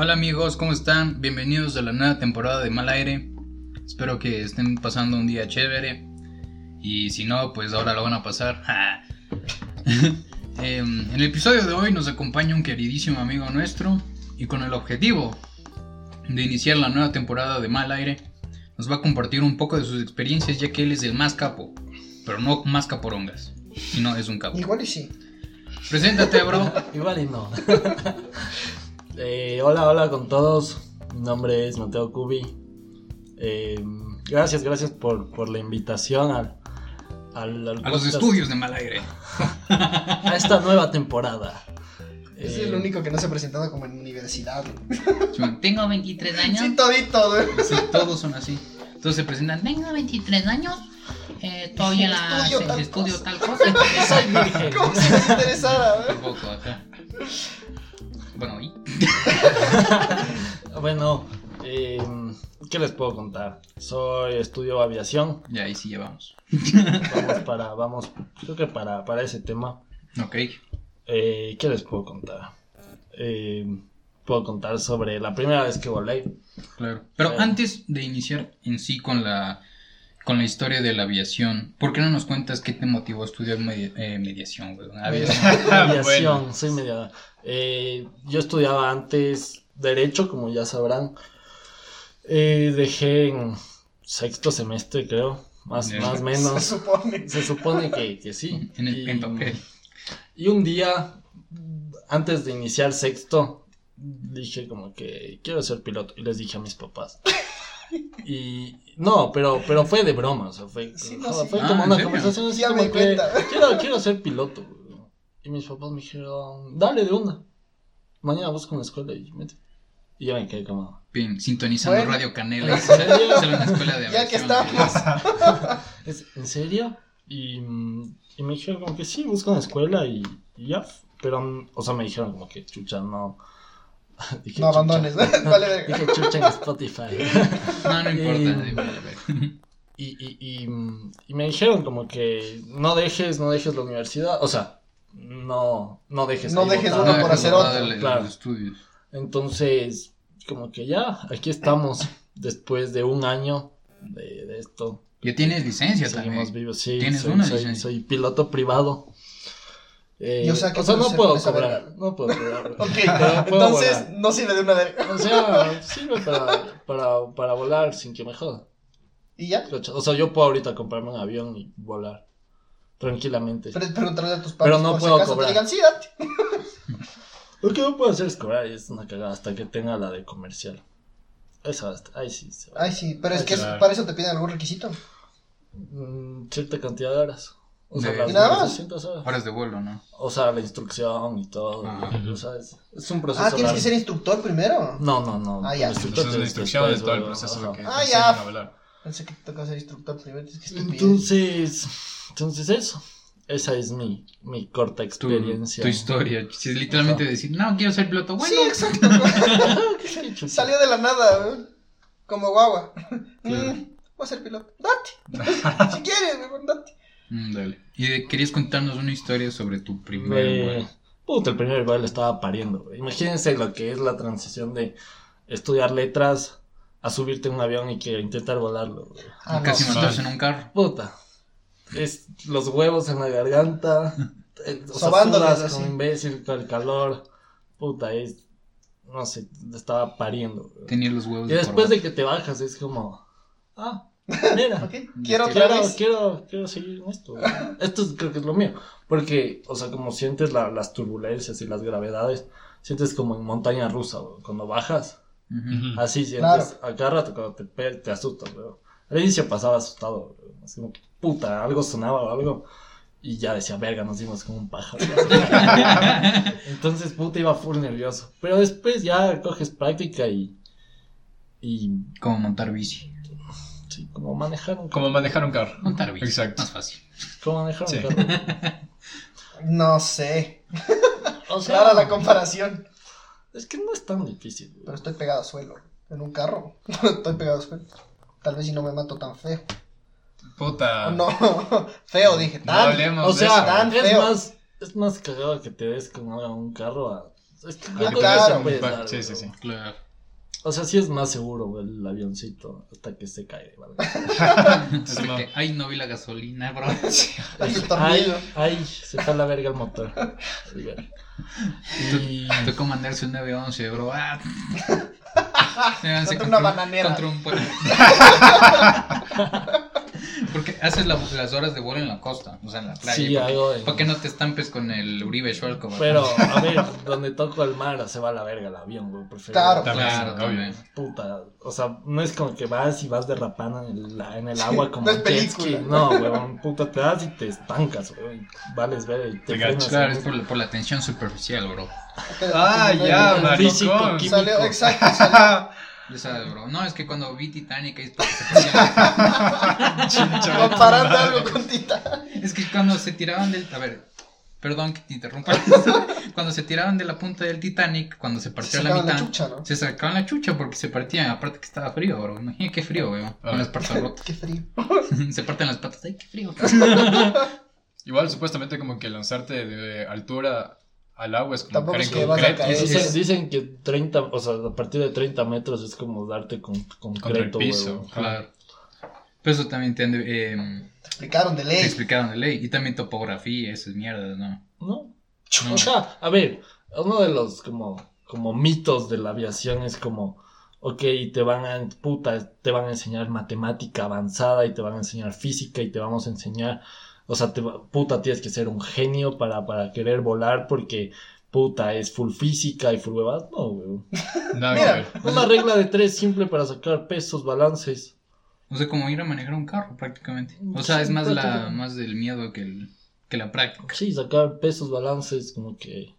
Hola amigos, ¿cómo están? Bienvenidos a la nueva temporada de Mal Aire. Espero que estén pasando un día chévere. Y si no, pues ahora lo van a pasar. Em, en el episodio de hoy nos acompaña un queridísimo amigo nuestro. Y con el objetivo de iniciar la nueva temporada de Mal Aire, nos va a compartir un poco de sus experiencias, ya que él es el más capo. Pero no más caporongas, sino es un capo. Igual y sí. Preséntate, bro. Igual y no. Eh, hola, hola con todos. Mi nombre es Mateo Cubi. Eh, gracias, gracias por, por la invitación al, al- al A los estudios de Mal Aire. A esta nueva temporada. Es Eh, el único que no se ha presentado como en universidad. Tengo 23 años. Sí, todito, güey. Sí, todos son así. Todos se presentan. Tengo 23 años. eh, estoy en la Estudio tal estudio cosa". tal cosa. Soy virgen. Como si les interesara, güey. Tampoco, ajá. Bueno, ¿y? Bueno, eh, ¿qué les puedo contar? Soy estudio aviación. Ya ahí sí llevamos. Vamos para, vamos, creo que para, para ese tema. Ok. Eh, ¿Qué les puedo contar? Eh, puedo contar sobre la primera vez que volé. Claro. Pero Sí. antes de iniciar en sí con la con la historia de la aviación, ¿por qué no nos cuentas qué te motivó a estudiar medi- eh, mediación, güey? Aviación. Aviación, soy mediador. Eh, yo estudiaba antes Derecho, como ya sabrán. Eh, dejé en sexto semestre, creo. Más, o Se menos. supone. Se supone que, que sí. En el Y- en papel. Y un día, antes de iniciar sexto, dije como que quiero ser piloto. Y les dije a mis papás. Y no, pero, pero fue de broma, o sea, fue, Sí, no, fue sí. como Ah, ¿en una serio? conversación así Ya como me que quiero, quiero ser piloto. Y mis papás me dijeron, dale de una. Mañana busco una escuela y mete. Y yo me quedé como, Bien, sintonizando Bueno. Radio Canela. ¿En serio? Solo en la escuela de Ya que estamos. ¿Es, ¿en serio? Y, y me dijeron como que sí, busco una escuela y, y ya. Pero, o sea, me dijeron como que chucha, no. Dije, No abandones. Vale. Dije chucha en Spotify. No, no importa. Y- dime, a ver. Y, y, y, y me dijeron como que no dejes, no dejes la universidad. O sea, no, no dejes. No dejes uno por hacer otro. de Claro. estudios. Entonces, como que ya, aquí estamos. Después de un año de, de esto. Ya tienes licencia Seguimos también. vivos, sí. Tienes soy, una soy- licencia. soy piloto privado. Eh, Y o sea, ¿qué o sea, puedes no puedo cobrar. verga? No puedo cobrar. Ok, Pero entonces volar. no sirve de una verga. O sea, sirve para, para, para volar sin que me jodan. ¿Y ya? O sea, yo puedo ahorita comprarme un avión y volar tranquilamente. Pero pregúntale a tus padres. Pero no por puedo si acaso cobrar. te digan, sí, date. Lo que no puedo hacer es cobrar y es una cagada hasta que tenga la de comercial. Esa, hasta- ahí sí se va. Ay, sí, pero es que para eso te piden algún requisito. Mm, cierta cantidad de horas. O sea, De- las ¿Y nada más? 200 horas. Horas de vuelo, ¿no? O sea, la instrucción y todo. Ah. o sea, es, es un proceso. Ah, tienes que ser instructor primero. No, no, no. Ah, ya. como Entonces instructor la es instrucción de después, todo el proceso que Ah, ya. Pensé que te toca ser instructor primero. Es que. Entonces, entonces eso. Esa es mi, mi corta experiencia. tu historia. Si es literalmente decir, no, quiero ser piloto. Bueno, Sí, exacto. Salió de la nada, güey. Como guagua. Claro. Mm, voy a ser piloto. Date. si quieres, güey, date. Mm, dale. Y de- querías contarnos una historia sobre tu primer Me- vuelo. Puta, el primer vuelo estaba pariendo. Imagínense lo que es la transición de estudiar letras a subirte en un avión y que intentar volarlo. Ah, casi no. montarse en un carro. Puta. Es los huevos en la garganta. O sea, como imbécil con el calor. Puta, es. No sé, estaba pariendo. Tenía los huevos Y de después de que te bajas es como. Ah, mira. Ok, Quiero otra Quiero, vez. quiero, quiero seguir en esto. Esto es- creo que es lo mío. Porque, o sea, como sientes la- las turbulencias y las gravedades, sientes como en montaña rusa. Cuando bajas, Así sientes. Claro. A cada rato cuando te, te asustas, güey. Al inicio pasaba asustado. Así como puta, algo sonaba o algo. Y ya decía, verga, nos dimos como un pájaro. Entonces, puta, iba full nervioso. Pero después ya coges práctica y. Y. Como montar bici. Sí, como manejar un Como manejar un carro. Montar bici. Exacto. Más fácil. Como manejar un Sí. carro. No sé. O sea, Clara la comparación. Es que no es tan difícil. güey. Pero estoy pegado a suelo. En un carro. estoy pegado a suelo. Tal vez si no me mato tan feo. Puta. No, feo, dije. No Tan. hablemos O de sea, eso. tan es feo. más, es más cagado que te des con algo en un carro a Es que Ah, claro. Va- dar, Sí, sí, sí. Claro. O sea, sí es más seguro el avioncito hasta que se cae. ¿vale? Hasta no. que, ay, no vi la gasolina, bro. Ay, se fue a la verga el motor. Y Tocó mandarse un 911, bro. Ah. Contra una bananera. Contra un puente. Porque haces la- las horas de vuelo en la costa, o sea, en la playa. sí, para, que, algo en- para que no te estampes con el Uribe Schwarzkopf. Pero, a ver, donde toco el mar se va a la verga el avión, güey. Prefiero- Claro. Claro, obvio. Puta, o sea, no es como que vas y vas derrapando en el, en el agua como No jet ski. No, weón, puta, te das y te estancas, weón. Vales ver y te Te frenas gachas. Claro, es por, por la tensión superficial, bro. Ah, ya, maricón. químico. Salió, exacto, salió. Ya sabes, bro. No, es que cuando vi Titanic ahí se. Comparando algo con Tita. Es que cuando se tiraban del. A ver, perdón que te interrumpa. cuando se tiraban de la punta del Titanic, cuando se partió Se la sacaban la mitad. chucha, ¿no? Se sacaban la chucha porque se partían. Aparte que estaba frío, bro. Imagina qué frío, weón. Ah. Con las patas rotas. Qué frío. se parten las patas. Ay, qué frío. Igual supuestamente como que lanzarte de altura al agua es como Tampoco caer es en que vas a concreto. caer. Dicen, que 30, o sea, a partir de 30 metros es como darte con Contra el concreto, piso. weón. Claro. Pero eso también te, eh, Te explicaron de te ley. explicaron de ley. Y también topografía, esas mierdas, ¿no? ¿No? No. O sea, a ver, uno de los como, como mitos de la aviación es como, ok, te van a, puta, te van a enseñar matemática avanzada y te van a enseñar física y te vamos a enseñar, o sea, te, va- puta, tienes que ser un genio para, para querer volar porque, puta, es full física y full huevas. No, weón. Nada Mira. que ver. Una regla de tres simple para sacar pesos, balances. O sea, como ir a manejar un carro prácticamente. O sea, Sí, es más, la, más del miedo que, el, que la práctica. Sí, sacar pesos, balances, como que,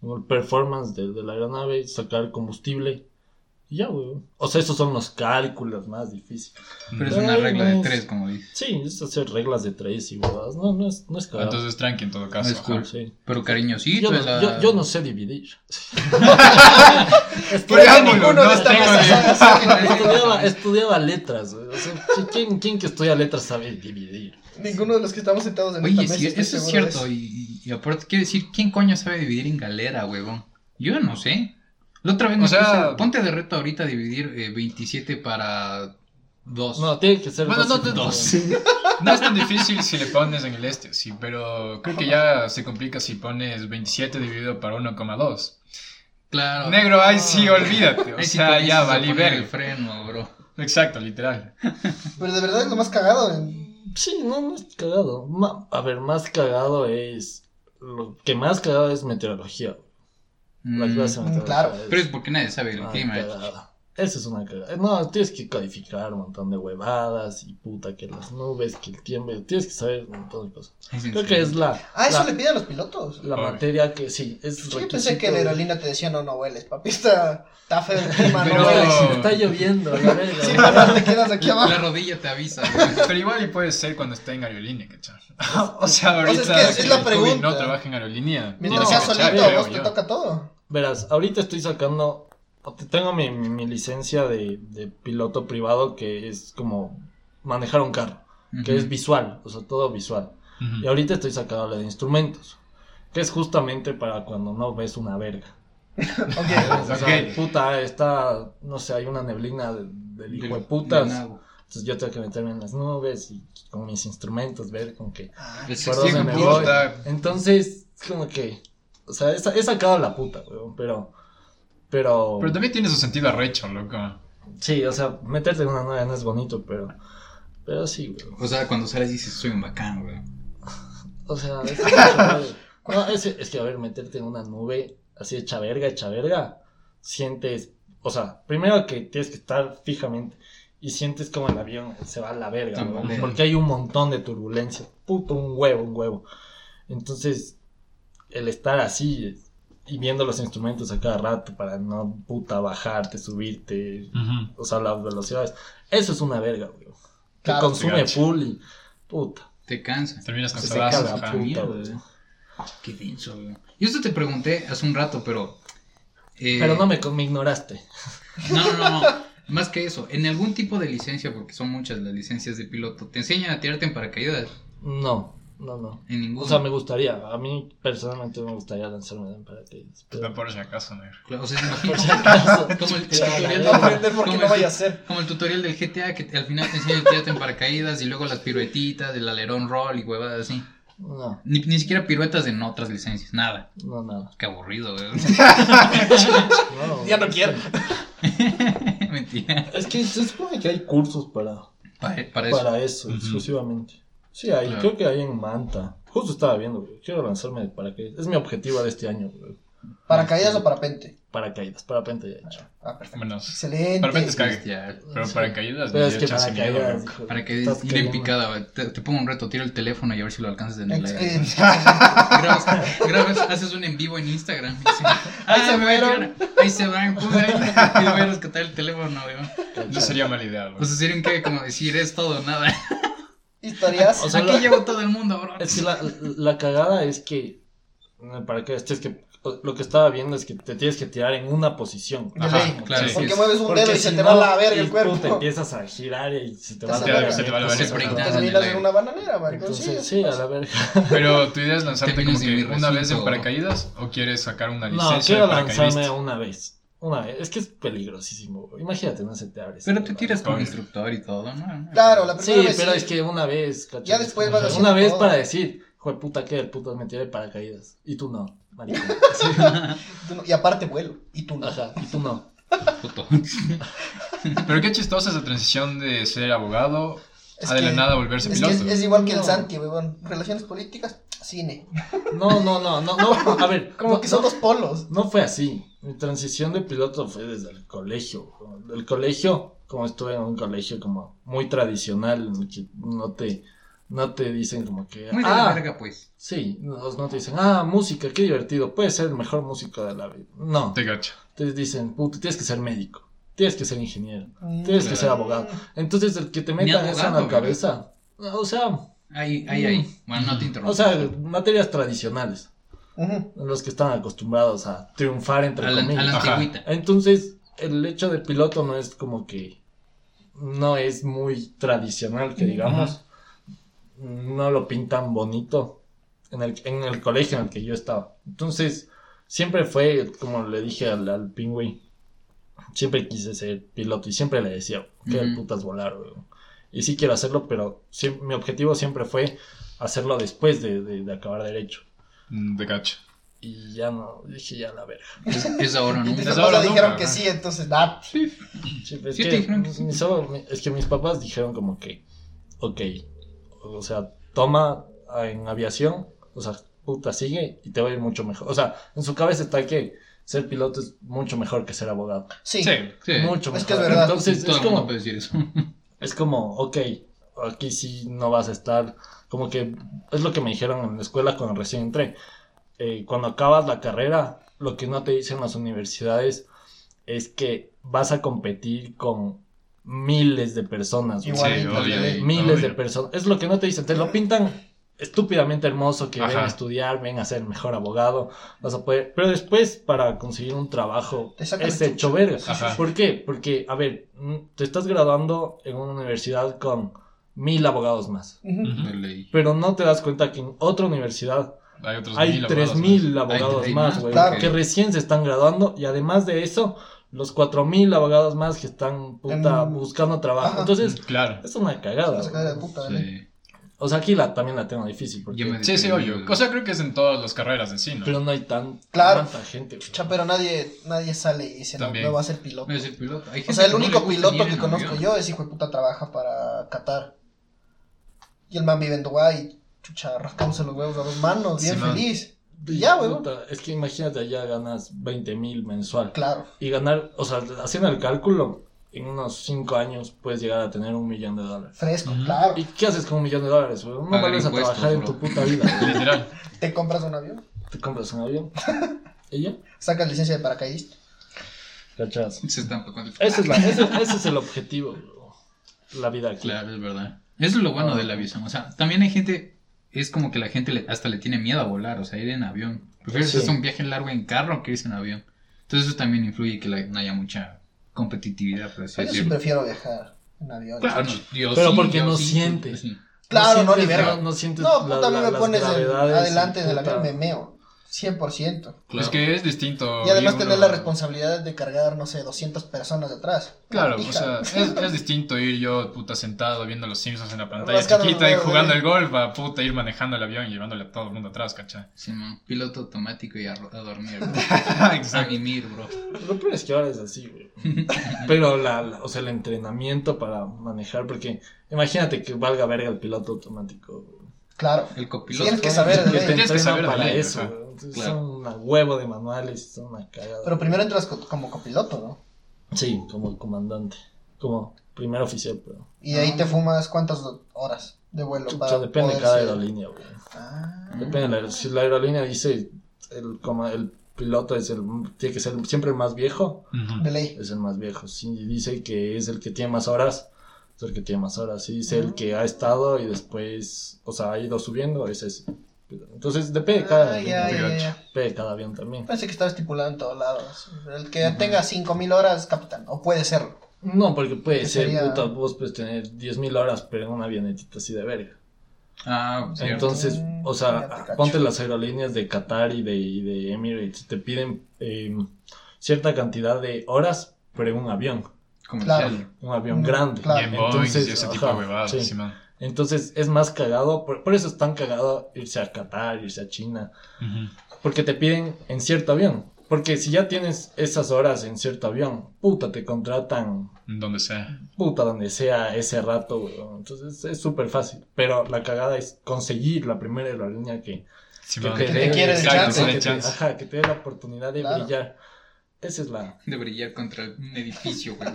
como el performance de, de la aeronave, sacar combustible. Y ya, weón. O sea, esos son los cálculos más difíciles. Pero es una regla de no. tres, como dices. Sí, es hacer reglas de tres y huevadas. No, no es, no es cagado. Entonces tranqui en todo caso. Es cool. Sí. Pero cariñosito Yo, es no, la... yo, yo no sé dividir. Preámbulo, ninguno no estudiaba, estudiaba letras. güey. O sea, ¿quién, ¿Quién que estudia letras sabe dividir? Ninguno de los que estamos sentados en Oye, esta sí, mesa. eso es cierto. Y, y- y aparte quiero decir, ¿quién coño sabe dividir en galera, huevón? Yo no sé. La otra vez O sea- puse- ponte de reto ahorita dividir eh, 27 para 2. No, tiene que ser Bueno, dos no, es tan difícil si le pones en el este, sí, pero creo que ya se complica si pones 27 dividido para 1,2. Claro. Negro, ahí sí, olvídate. O Ahí sea, ya a valí el freno, bro. Exacto, literal. Pero de verdad es lo más cagado. en- Sí, no, no es cagado. Ma- a ver, más cagado es. Lo que más cagado es meteorología. Mm, Mm, claro. Pero es porque nadie sabe el Ah, clima. cagada. Esa es una cagada. No, tienes que codificar un montón de huevadas y puta que las nubes, que el tiempo. Tienes que saber un montón de cosas. Creo que es la, Ah, eso la, le piden a los pilotos. la materia que sí, es Yo pensé que la aerolínea te decía, no, no hueles, papi. Está, está feo el clima, Pero- no hueles. Está lloviendo, la verga. Sin parar te quedas aquí La abajo. rodilla te avisa. Pero igual y puede ser cuando está en aerolínea, ¿cachai? o sea, O sea, es ahorita que es la pregunta. no trabaja en aerolínea. Mientras cachar, solito, vos te toca todo. Verás, ahorita estoy sacando. Tengo mi, mi, mi licencia de, de piloto privado que es como manejar un carro, que es visual, o sea, todo visual. Y ahorita estoy sacando la de instrumentos, que es justamente para cuando no ves una verga. Ok. O sea, Ok. puta, está, no sé, hay una neblina de- del hijo de putas. Entonces yo tengo que meterme en las nubes y con mis instrumentos ver con qué. De puta. Entonces, es como que, o sea, he sacado la puta, weón, pero, pero, Pero también tiene su sentido arrecho, loco. sí, o sea, meterte en una nueva no es bonito, pero, pero sí, weón. O sea, cuando sales dices, soy un bacán, güey. O sea, es, weón. No, es, es que, a ver, meterte en una nube así hecha verga, hecha verga, sientes, o sea, primero que tienes que estar fijamente y sientes como el avión se va a la verga, Tambalea. porque hay un montón de turbulencia, puto, un huevo, un huevo. Entonces, el estar así y viendo los instrumentos a cada rato para no puta bajarte, subirte, o sea, las velocidades, eso es una verga, weón. Que Claro, consume full y puta. Te cansa. Terminas Se cansadazos. seca la ajá. puta. Mierda, güey. güey. Qué denso, güey. Yo esto te pregunté hace un rato, pero... eh, Pero no me, me ignoraste. No, no, no, no. Más que eso, en algún tipo de licencia, porque son muchas las licencias de piloto, ¿te enseñan a tirarte en paracaídas? No. No, no. En ningún. O sea, me gustaría. A mí personalmente me gustaría lanzarme en paracaídas. Pero Pero por si acaso, negro. Claro, o sea, por si acaso. Como el, tutorial No aprender porque como no el- vaya a ser. Como el tutorial del GTA que al final te enseña el tirarte en paracaídas y luego las piruetitas, el alerón roll y huevadas así. No, Ni, ni siquiera piruetas en otras licencias, nada. no, nada. Qué aburrido, güey. No, Ya no quiero. Mentira. Es que se supone que hay cursos para, Para, para eso. para eso, exclusivamente. Sí, hay, Claro. creo que hay en Manta. Justo estaba viendo, güey. Quiero lanzarme de paracaídas. Es mi objetivo de este año, güey. ¿Paracaídas o parapente? Paracaídas, parapente ya he hecho. Ah, perfecto. Bueno, Excelente. Parapente es cague. Ya, Pero Sí. para caídas, Pero es que chance miedo, paracaídas. loco. hijo, Para que estás ir en picada, güey. Te, te pongo un reto, tira el teléfono y a ver si lo alcanzas grabas, grabas, haces un en vivo en Instagram. y dices, Ahí ah, se me. Ahí se van, pum, ahí. Y voy a rescatar el teléfono, güey. No sería mala idea, güey. O sea, sería un que como decir, es todo o nada. Historias. O sea, Aquí la- llegó todo el mundo, bro. Es que la, la cagada es que. Para que es que lo que estaba viendo es que te tienes que tirar en una posición. Ajá, claro, sí. sí. Porque es- mueves un Porque dedo y si se te no, va la verga y el tú cuerpo. te empiezas a girar y se te Te va la verga. se te va la verga. Te terminas el en una bananera. Entonces, Entonces, sí, a la verga. Pero tu idea es lanzarte como que una vez en paracaídas o quieres sacar una No, licencia quiero de lanzarme una vez. Una vez. Es que es peligrosísimo. Imagínate, no se te abre. Pero te tiras con instructor y todo, ¿no? Claro, la Sí, primera vez pero sí. es que una vez, ¿cachai? Ya después vas haciendo Una vez todo. para decir, joder, puta, que el puto me tiré de paracaídas. Y tú no. Tú no- Y aparte vuelo. Y tú no. Ajá, y tú no. Puto. Pero qué chistosa esa transición de ser abogado Es a de la nada volverse Es, que piloto. es, es igual que el. Santi, weón. Relaciones políticas, cine. No, no, no, no, no. A ver, Como no, que son no, dos polos. no fue así. Mi transición de piloto fue desde el colegio. Del colegio, como estuve en un colegio como muy tradicional, en el que no te, no te dicen como que. Muy de la ah, verga, pues. Sí, no, no te dicen, ah, música, qué divertido, puedes ser el mejor músico de la vida. No, Te gacho. te dicen, puta, tienes que ser médico, tienes que ser ingeniero, Mm. tienes que ser abogado. Entonces, el que te metan eso en la cabeza, o sea, Ahí, ahí, ahí. Bueno, no te interrumpo. o sea, materias tradicionales, los que están acostumbrados a triunfar entre a la, a comillas. la antigüita. Entonces, el hecho de piloto no es como que, no es muy tradicional, que digamos, no lo pintan bonito en el, en el colegio en el que yo estaba. Entonces, siempre fue, como le dije al, al pingüí, siempre quise ser piloto y siempre le decía, qué putas volar, weón. Y sí quiero hacerlo, pero siem- mi objetivo siempre fue hacerlo después de, de- de acabar derecho. Mm, Te gacho. Y ya no, dije ya la verga. Es, es ahora, ¿no? Y tus Es papás dijeron nunca, que sí, entonces. Sí, es, Sí, que mis- solo- es que mis papás dijeron como que, ok, o sea, toma en aviación, o sea, puta, sigue y te va a ir mucho mejor. O sea, en su cabeza está que ser piloto es mucho mejor que ser abogado. Sí. Sí. Sí. Mucho Es mejor. que es verdad. Entonces, Todo es el mundo como, puede decir eso. Es como, ok, aquí sí no vas a estar, como que es lo que me dijeron en la escuela cuando recién entré. Eh, cuando acabas la carrera, lo que no te dicen las universidades es que vas a competir con miles de personas. Igual, Sí, obvio. miles de personas. Es lo que no te dicen, te lo pintan estúpidamente hermoso que ven Ajá. a estudiar, ven a ser mejor abogado, vas a poder, pero después para conseguir un trabajo es hecho verga. Ajá. ¿Por qué? Porque, a ver, mm, te estás graduando en una universidad con mil abogados más, pero no te das cuenta que en otra universidad Hay otros hay mil tres abogados mil Hay- abogados hay más, güey, claro. que recién se están graduando y además de eso, los cuatro mil abogados más que están puta, En- buscando trabajo. Ajá. Entonces, Claro. es una cagada. Una sacada güey. de puta. Sí. O sea, aquí la, también la tengo difícil porque me Sí, sí, obvio. O sea, creo que es en todas las carreras en sí, ¿no? pero no hay tan Claro. tanta gente. güey. Chucha, pero nadie, nadie sale y dice, no, También. no va a ser piloto. No es el piloto. Hay O sea, el no único piloto que conozco avión. yo es hijo de puta trabaja para Qatar. Y el man vive en Dubái, chucha, rascándose los huevos a dos manos, bien Sí, man. feliz. Y, Ya, güey. puta, Es que imagínate, allá ganas 20 mil mensual. Claro. Y ganar, o sea, haciendo el cálculo, en unos 5 años puedes llegar a tener un millón de dólares. Fresco, claro. ¿Y qué haces con un millón de dólares? No Pagar vuelves a trabajar en tu puta vida. Literal. Te compras un avión, Te compras un avión. ¿Y ya? sacas licencia de paracaidista. ¿Cachas? Se están Ese es, la, ese, ese es el objetivo, bro. La vida aquí. Claro, es verdad. Eso es lo bueno Ah. de la aviación. O sea, también hay gente, es como que la gente le- hasta le tiene miedo a volar, o sea, ir en avión. Prefieres Sí. hacer un viaje largo en carro que irse en avión. Entonces eso también influye que la- no haya mucha competitividad, por así Yo sí prefiero viajar en avión. Claro, no, yo Pero sí, porque yo no sí, sientes. sí. Claro, no, ni sientes- verga. No, no sientes No, la- puta, a mí la- me pones en- adelante del avión, me meo. 100%. Claro. Es que es distinto. Y además tener uno- la responsabilidad de cargar, no sé, 200 personas detrás. Claro, o sea, es, es distinto ir yo, puta, sentado viendo los Simpsons en la pantalla Rascando chiquita y jugando el golf a puta, ir manejando el avión y llevándole a todo el mundo atrás, ¿cachai? Sí, man. Piloto automático y a, a dormir, bro. a Exacto. mimir, bro. Lo peor es que ahora es así, güey. Pero la, la- o sea, el entrenamiento para manejar, porque imagínate que valga verga el piloto automático, güey. Claro. El copiloto. Tienes que saber de Que saber de para ley, eso. Entonces Claro. son una huevo de manuales, son una cagada. Pero primero entras co- como copiloto, ¿no? Sí, como comandante, como primer oficial, pero... Y de ahí te fumas cuántas horas de vuelo O para sea, depende de cada ser- aerolínea, güey. Ah. Depende de la aer- Si la aerolínea dice el, como el piloto es el, tiene que ser siempre el más viejo. De ley. es el más viejo. Si dice que es el que tiene más horas, es el que tiene más horas. Si dice el que ha estado y después, o sea, ha ido subiendo, ese es. Entonces depende de cada Ah, aerolínea, ya, ya, gacho. ya. depende de cada avión también. Pensé que estaba estipulado en todos lados. El que tenga 5000 horas, capitán. O puede serlo. No, porque puede Que ser, sería- puta, vos puedes tener 10.000 horas, pero en una avionetita así de verga. Ah, cierto. Entonces, o sea, ponte las aerolíneas de Qatar y de, y de Emirates, te piden eh, cierta cantidad de horas, pero en un avión, Comercial. Claro. un avión Mm, grande. claro. Y en Boeing Entonces, y ese tipo ajá, de huevadas, sí. sí, man. Entonces es más cagado, por, por eso es tan cagado irse a Qatar, irse a China, porque te piden en cierto avión. Porque si ya tienes esas horas en cierto avión, puta, te contratan, Donde sea. puta, donde sea ese rato, weón. Entonces es súper fácil. Pero la cagada es conseguir la primera aerolínea que, Sí, que man. te te quiere chance. que te- ajá, que te dé la oportunidad de Claro. brillar. Esa es la... De brillar contra un edificio, güey.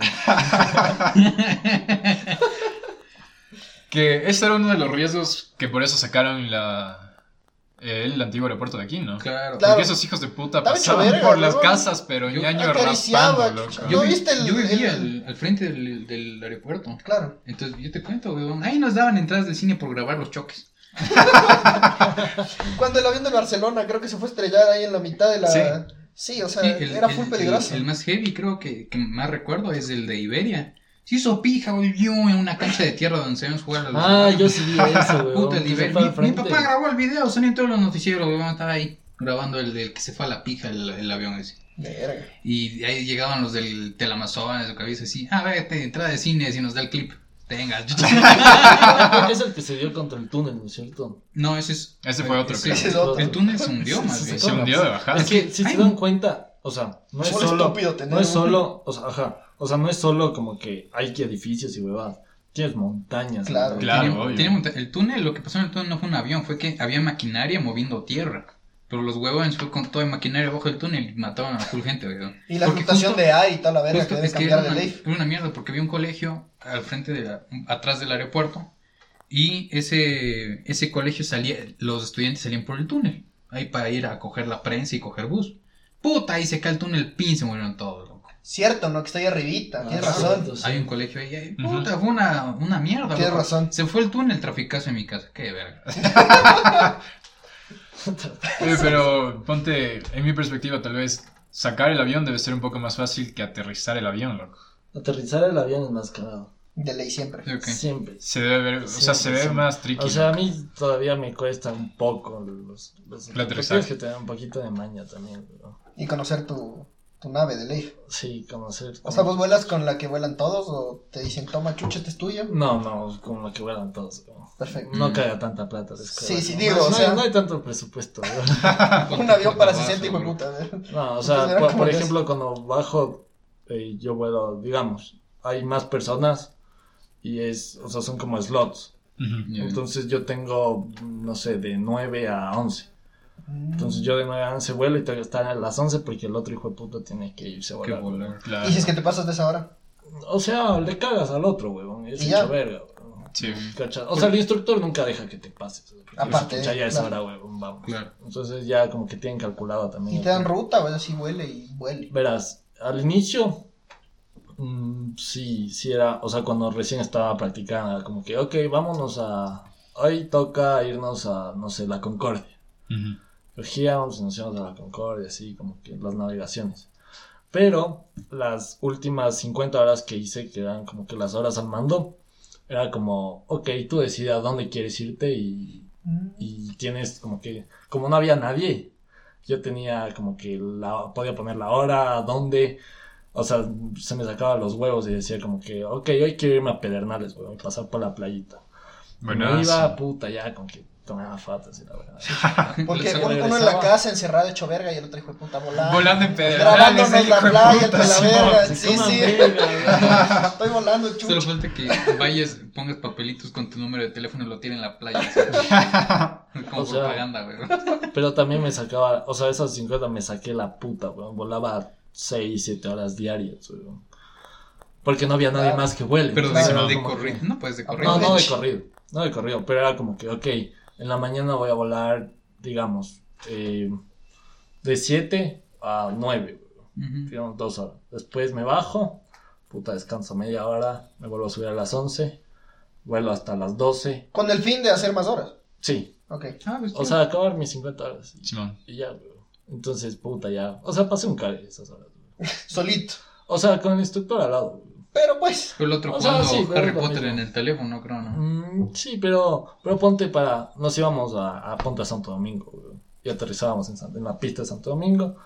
Que ese era uno de los riesgos que por eso sacaron la el antiguo aeropuerto de aquí, ¿no? Claro. Claro. Porque esos hijos de puta pasaban verga, por las casas, pero Yo ñaño raspando, loco. Yo, ¿No vi- viste el- yo vivía el- al, al frente del, del aeropuerto. Claro. Entonces, yo te cuento, weón. Ahí nos daban entradas de cine por grabar los choques. Cuando el avión de Barcelona creo que se fue a estrellar ahí en la mitad de la. Sí. Sí, o sea, Sí, el- era el- full el- peligroso. El, más heavy, creo que, que más recuerdo, es el de Iberia. Se hizo pija, volvió en una cancha de tierra donde se ven jugar a los. Ah, yo sí vi eso, weón. Puta, el al Mi, papá grabó el video, son en todos los noticieros, weón. Estaba ahí grabando el del que se fue a la pija el, el avión ese. Verga. Y ahí llegaban los del Telamazones, de su cabeza así. Ah, vete, entrada de cine, si nos da el clip. Tenga. es el que se dio contra el túnel, ¿no es cierto? no, ese es. Ese fue otro, ese-. Ese es otro. El túnel se hundió, más bien. Se hundió de bajada. Es que si Ay, se dan cuenta, o sea, no es Solo solo, estúpido tener no es un- solo, o sea, ajá, o sea, no es solo como que hay que edificios y huevadas, tienes montañas. Claro. Claro, obvio. monta- el túnel, lo que pasó en el túnel no fue un avión, fue que había maquinaria moviendo tierra. Pero los huevones fue con toda maquinaria abajo del túnel y mataban a full gente, weón. Y la justo- de aire y toda la verga que debe es que cambiar era de una, ley. era una mierda porque había un colegio al frente de la, atrás del aeropuerto y ese, ese colegio salía, los estudiantes salían por el túnel, ahí para ir a coger la prensa y coger bus. Puta, ahí se cae el túnel, pin, se murieron todos. Cierto, ¿no? Que ahí arribita. Tienes Ah, razón. cierto, sí. Hay un colegio ahí, ahí, puta, fue una, una mierda. Tienes loco. razón. Se fue el túnel, traficazo en mi casa, qué verga. Oye, pero ponte, en mi perspectiva, tal vez sacar el avión debe ser un poco más fácil que aterrizar el avión, loco. Aterrizar el avión es más cagado. De ley siempre. Siempre. Se debe ver, o sea, se ve Siempre, más tricky. O sea, a mí todavía me cuesta un poco los, los tienes que tener un poquito de maña también, ¿no? Y conocer tu, tu nave de ley. Sí, conocer. O sea, ¿vos vuelas con la que vuelan todos o te dicen, toma, chucha, este es tuyo? No, no, como lo que vuelan todos. ¿no? Perfecto. No Mm. caiga tanta plata. de Sí, sí, ¿no? digo, no, o no sea- hay, no hay tanto presupuesto. Un avión para Tabazo, 60 y bro. puta. No, o sea, por, ejemplo, cuando bajo, eh, yo vuelo, digamos, hay más personas y es, o sea, son como slots. Entonces yo tengo, no sé, de 9 a 11. Entonces yo de 9 a 11 vuelo y tengo que estar a las 11 porque el otro hijo de puta tiene que irse a Qué volar. volar. Claro. Y si es que te pasas de esa hora. O sea, le cagas al otro, huevón. Es hecho verga, huevón. Sí. O sea, el instructor nunca deja que te pases. Aparte, dice, "Pucha, ya es claro. hora, huevón, vamos. Claro. Entonces ya como que tienen calculado también. Y te dan ruta, o así huele y huele. Verás, al inicio, mm, sí, sí era, o sea, cuando recién estaba practicando, era como que, ok, vámonos a, hoy toca irnos a, no sé, la Concordia. Cogíamos y nos íbamos a la Concordia, así como que las navegaciones. Pero las últimas 50 horas que hice, que eran como que las horas al mando, era como, ok, tú decides a dónde quieres irte y, Mm. y tienes como que, como no había nadie, yo tenía como que la, podía poner la hora, dónde, o sea, se me sacaba los huevos y decía como que, ok, hoy quiero irme a Pedernales, weón, y pasar por la playita. Bueno, me iba, puta, ya, como que tomaba fatas y la verdad. Porque uno, uno en la casa encerrado hecho verga y el otro hijo de puta volando. Volando en Pedernales, Grabándonos el la playa, entre la verga. Sí, sí. verga. Estoy volando, Solo chucho. falta que vayas, pongas papelitos con tu número de teléfono y lo tires en la playa. Como O sea, propaganda, güey. Pero también me sacaba, o sea, esas 50 me saqué la puta, weón. Volaba 6, 7 horas diarias, weón. Porque no había nadie más que vuele. Pero de, de corrido. No puedes de No, corrido. No, no de corrido. No de corrido, pero era como que, ok, en la mañana voy a volar, digamos, eh, de 7 a 9, weón. Ujú. digamos, dos horas. Después me bajo, puta, descanso media hora, me vuelvo a subir a las 11, vuelo hasta las 12. Con el fin de hacer más horas. Sí, Ok. Ah, pues, o sea, acabar mis 50 horas. Y, Simón. y ya, weón. Entonces, puta, ya. O sea, pasé un cague esas horas. weón. Solito. O sea, con el instructor al lado. weón. Pero pues. El otro O sea, jugando sí, pero Harry Potter en el teléfono, creo, ¿no? Mm, sí, pero, pero ponte para. Nos íbamos a, a Ponte a Santo Domingo, weón. Y aterrizábamos en, San- en la pista de Santo Domingo.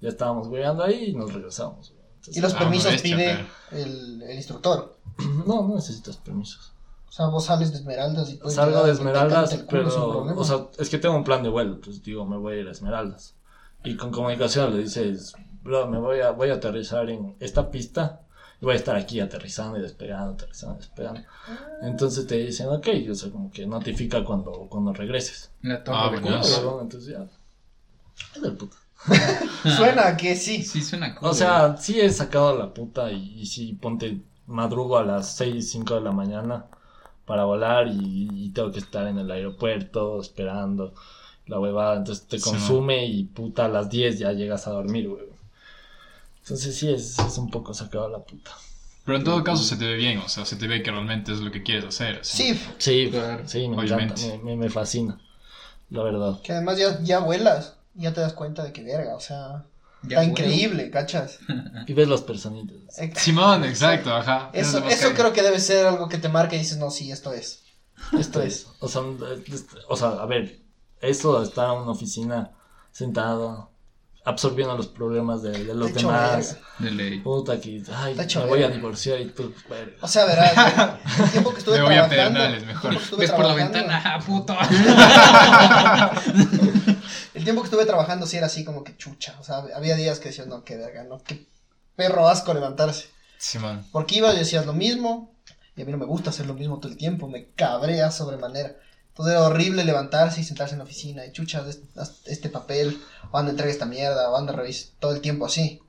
Ya estábamos weando ahí y nos regresábamos. Y los Ah, permisos bestia, pide el, el instructor. No, no necesitas permisos. O sea, vos sales de Esmeraldas y puedes Salgo de Esmeraldas, el culo pero, o sea, es que tengo un plan de vuelo, pues digo, me voy a ir a Esmeraldas. Y con comunicación le dices, bro, me voy a, voy a aterrizar en esta pista y voy a estar aquí aterrizando y despegando, aterrizando y despegando. Entonces te dicen, ok, o sea, como que notifica cuando, cuando regreses. La torre Ah, de bueno. Pero, entonces ya. Es del puto. Suena que sí. Sí, suena cool. O sea, sí he sacado la puta y, y sí, ponte madrugo a las 6, 5 de la mañana para volar y, y tengo que estar en el aeropuerto esperando la huevada. Entonces te Sí, consume y puta a las 10 ya llegas a dormir, güey. Entonces sí es, es un poco sacado la puta. Pero en todo caso se te ve bien, o sea, se te ve que realmente es lo que quieres hacer. así. Sí, Sí, Claro, sí, me obviamente. encanta, me, me- me fascina. La verdad. que además ya, ya vuelas. Ya te das cuenta de que verga, o sea. Ya está increíble, ¿cachas? Y ves los personitas. Simón, exacto, ajá. Eso, eso creo que debe ser algo que te marca y dices, no, sí, esto es. Esto es. O sea, es- o sea, a ver, eso de estar en una oficina sentado, absorbiendo los problemas de, de los echo demás. verga. De ley. Puta que, ay, hecho me voy a divorciar y tú, verga. O sea, verás, el tiempo que estuve Me voy a trabajando. Pedernales, el mejor. tiempo que estuve Ves por la trabajando- ventana, ¡ah, puto! El tiempo que estuve trabajando sí era así como que chucha. O sea, había días que decías, no, qué verga, no, qué perro asco levantarse. Simón. Porque ibas y decías lo mismo, y a mí no me gusta hacer lo mismo todo el tiempo, me cabrea sobremanera. Entonces era horrible levantarse y sentarse en la oficina, y chucha, haz haz este papel, o anda, entrega esta mierda, o anda, revisa, todo el tiempo así.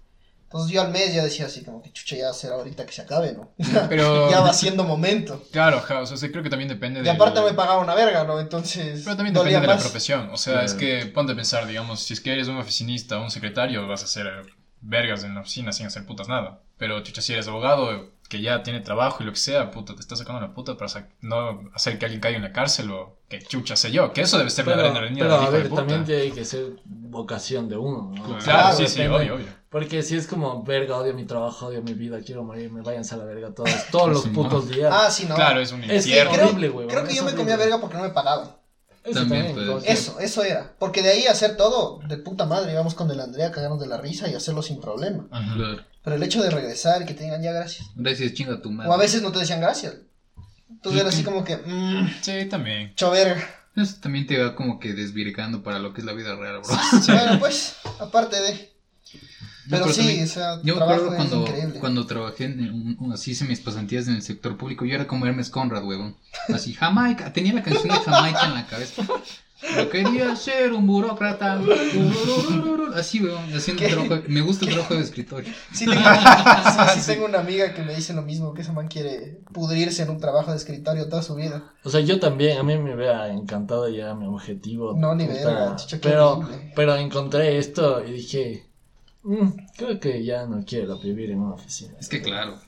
Entonces yo al mes ya decía así como que chucha, ya será ahorita que se acabe, ¿no? Pero, ya va siendo momento. claro, ajá, o sea, sí, creo que también depende Y de... aparte me pagaba una verga, ¿no? Entonces. Pero también depende de la más. profesión. O sea, Claro. es que ponte a pensar, digamos, si es que eres un oficinista o un secretario, vas a hacer vergas en la oficina sin hacer putas nada. Pero, chucha, si eres abogado que ya tiene trabajo y lo que sea, puta, te estás sacando la puta para sa- no hacer que alguien caiga en la cárcel o que chucha sé yo. Que eso debe ser la Pero, adrenalina pero del a de ver, puta. también tiene que ser vocación de uno, ¿no? Claro, Claro, sí, sí, obvio, obvio. Porque si es como, verga, odio mi trabajo, odio mi vida, quiero morirme, váyanse a la verga todos, todos los Sí, putos días. Ah, sí, no. Claro, es un Es que infierno. creo, horrible, huevón, creo que es yo me comía verga porque no me pagaban. Eso También también, Eso, eso era. Porque de ahí hacer todo de puta madre, íbamos con el Andrea, cagarnos de la risa y hacerlo sin problema. Ajá. Claro. Pero el hecho de regresar y que te digan ya gracias. Gracias, chinga tu madre. O a veces no te decían gracias. Entonces era así como que, mmm, Sí, también. cho verga. Eso también te va como que desvirgando para lo que es la vida real, bro. Bueno, pues, aparte de. Pero pero sí, también- o sea, Yo me trabajo acuerdo es cuando, increíble. cuando trabajé en un- un- así hice mis pasantías en el sector público, yo era como Hermes Conrad, huevón. Así, Jamaica, tenía la canción de Jamaica en la cabeza. Yo quería ser un burócrata. Así, weón, haciendo ¿Qué? trabajo. Me gusta el trabajo de escritorio. Sí, tengo, sí, sí tengo una amiga que me dice lo mismo, que ese man quiere pudrirse en un trabajo de escritorio toda su vida. O sea, yo también, a mí me hubiera encantado llegar a mi objetivo. No, ni puta, verga, pero, pero encontré esto y dije, "Mm, creo que ya no quiero vivir en una oficina. Es que claro.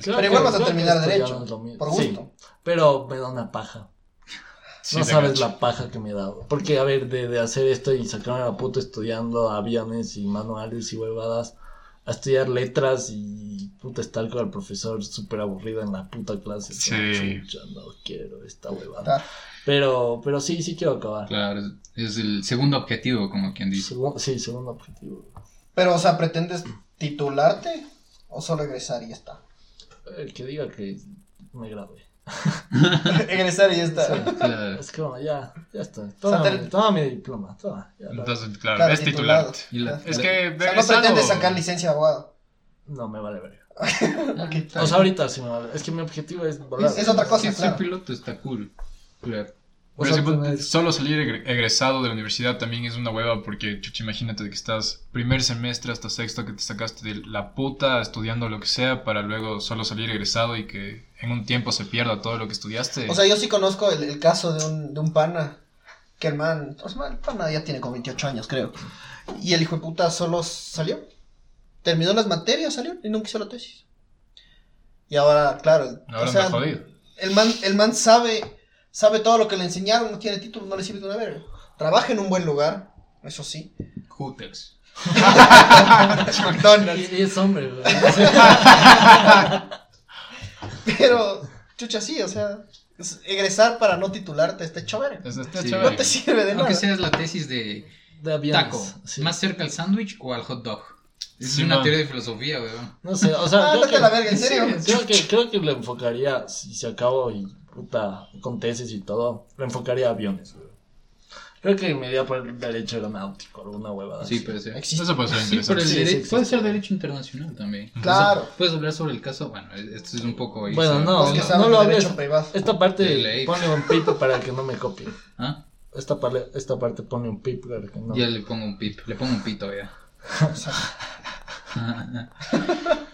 Creo Pero igual vas a terminar derecho, no por Sí, gusto. pero me da una paja. Sí, no sabes la paja que me he dado. Porque, a ver, de, de hacer esto y sacarme la puta estudiando aviones y manuales y huevadas, a estudiar letras y puta estar con el profesor súper aburrido en la puta clase. Sí. chucha, no quiero esta huevada. Pero, pero sí, sí quiero acabar. Claro, es el segundo objetivo, como quien dice. Sí, segundo objetivo. Pero, o sea, ¿pretendes titularte o solo egresar y ya está? El que diga que me gradué. egresar y ya está. Sí. Claro. Es como, ya, ya está. sea, Toma, te- mi- toma mi diploma, toma. ya Entonces, claro, Claro, es titulado. titularte. La- Es que O sea, no pretendes sacar licencia de abogado. No, me vale verga. Está O sea, ahorita sí me vale. Es que mi objetivo es volar. Es otra cosa, Sí, ser piloto está cool. Claro. O Pero sea, si tener- solo salir egre- egresado de la universidad también es una hueva porque, chucha, imagínate que estás primer semestre hasta sexto que te sacaste de la puta estudiando lo que sea para luego solo salir egresado y que en un tiempo se pierda todo lo que estudiaste. O sea, yo sí conozco el, el caso de un, de un pana. Que el man, o sea, el pana ya tiene como 28 años, creo. Y el hijo de puta solo salió. Terminó las materias, salió y nunca hizo la tesis. Y ahora, claro. Ahora o sea, jodido. el man, el man sabe, sabe todo lo que le enseñaron, no tiene título, no le sirve de una verga. Trabaja en un buen lugar, eso sí. Hooters. McDonald's. Y, y es hombre. Pero, chucha, sí, o sea, es- egresar para no titularte está hecho verga. Sí. chévere. No te sirve de nada. Aunque seas la tesis de De aviones. taco, sí. ¿más cerca al sándwich o al hot dog? Es Sí, una man. teoría de filosofía, weón. No sé, o sea, Ah, creo que, la verga, en serio. creo que creo que le enfocaría, si se acabo y puta, con tesis y todo, le enfocaría a aviones, güey. Creo que me iría por el derecho aeronáutico, alguna huevada. Sí, así. ser. Existe. Eso puede ser Sí, pero interesante. el Sí, dere- sí, sí, puede sí. ser derecho internacional también. Claro. Puedes hablar sobre el caso, bueno, esto es un poco... Bueno, irse- no, que no, no lo hables. Esta parte pone un pip para que no me copie. ¿Ah? Esta, parte esta parte pone un pip para que no. Ya le pongo un pip, le pongo un pito ya.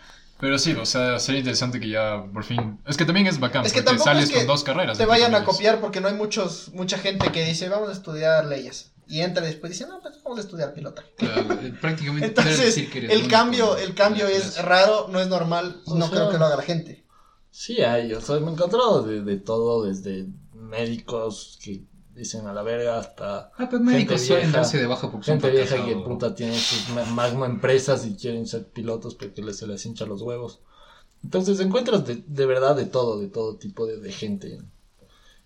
Pero sí, o sea, sería interesante que ya por fin. Es que también es bacán, Es que porque sales es que con dos carreras. te vayan a copiar porque no hay muchos mucha gente que dice vamos a estudiar leyes y entra y después dice no pues vamos a estudiar pilotaje Claro, eh, prácticamente puedes entonces decir que eres el cambio el cambio es clase. raro no es normal O no sea- creo que lo haga la gente Sí, hay, o sea, me he encontrado de, de todo, desde médicos que dicen a la verga hasta Ah, pues médicos Gente vieja. darse de baja porque son gente vieja que puta tiene sus ma- magno empresas y quieren ser pilotos porque les, se les hincha los huevos. Entonces encuentras de, de verdad de todo, de todo tipo de, de gente en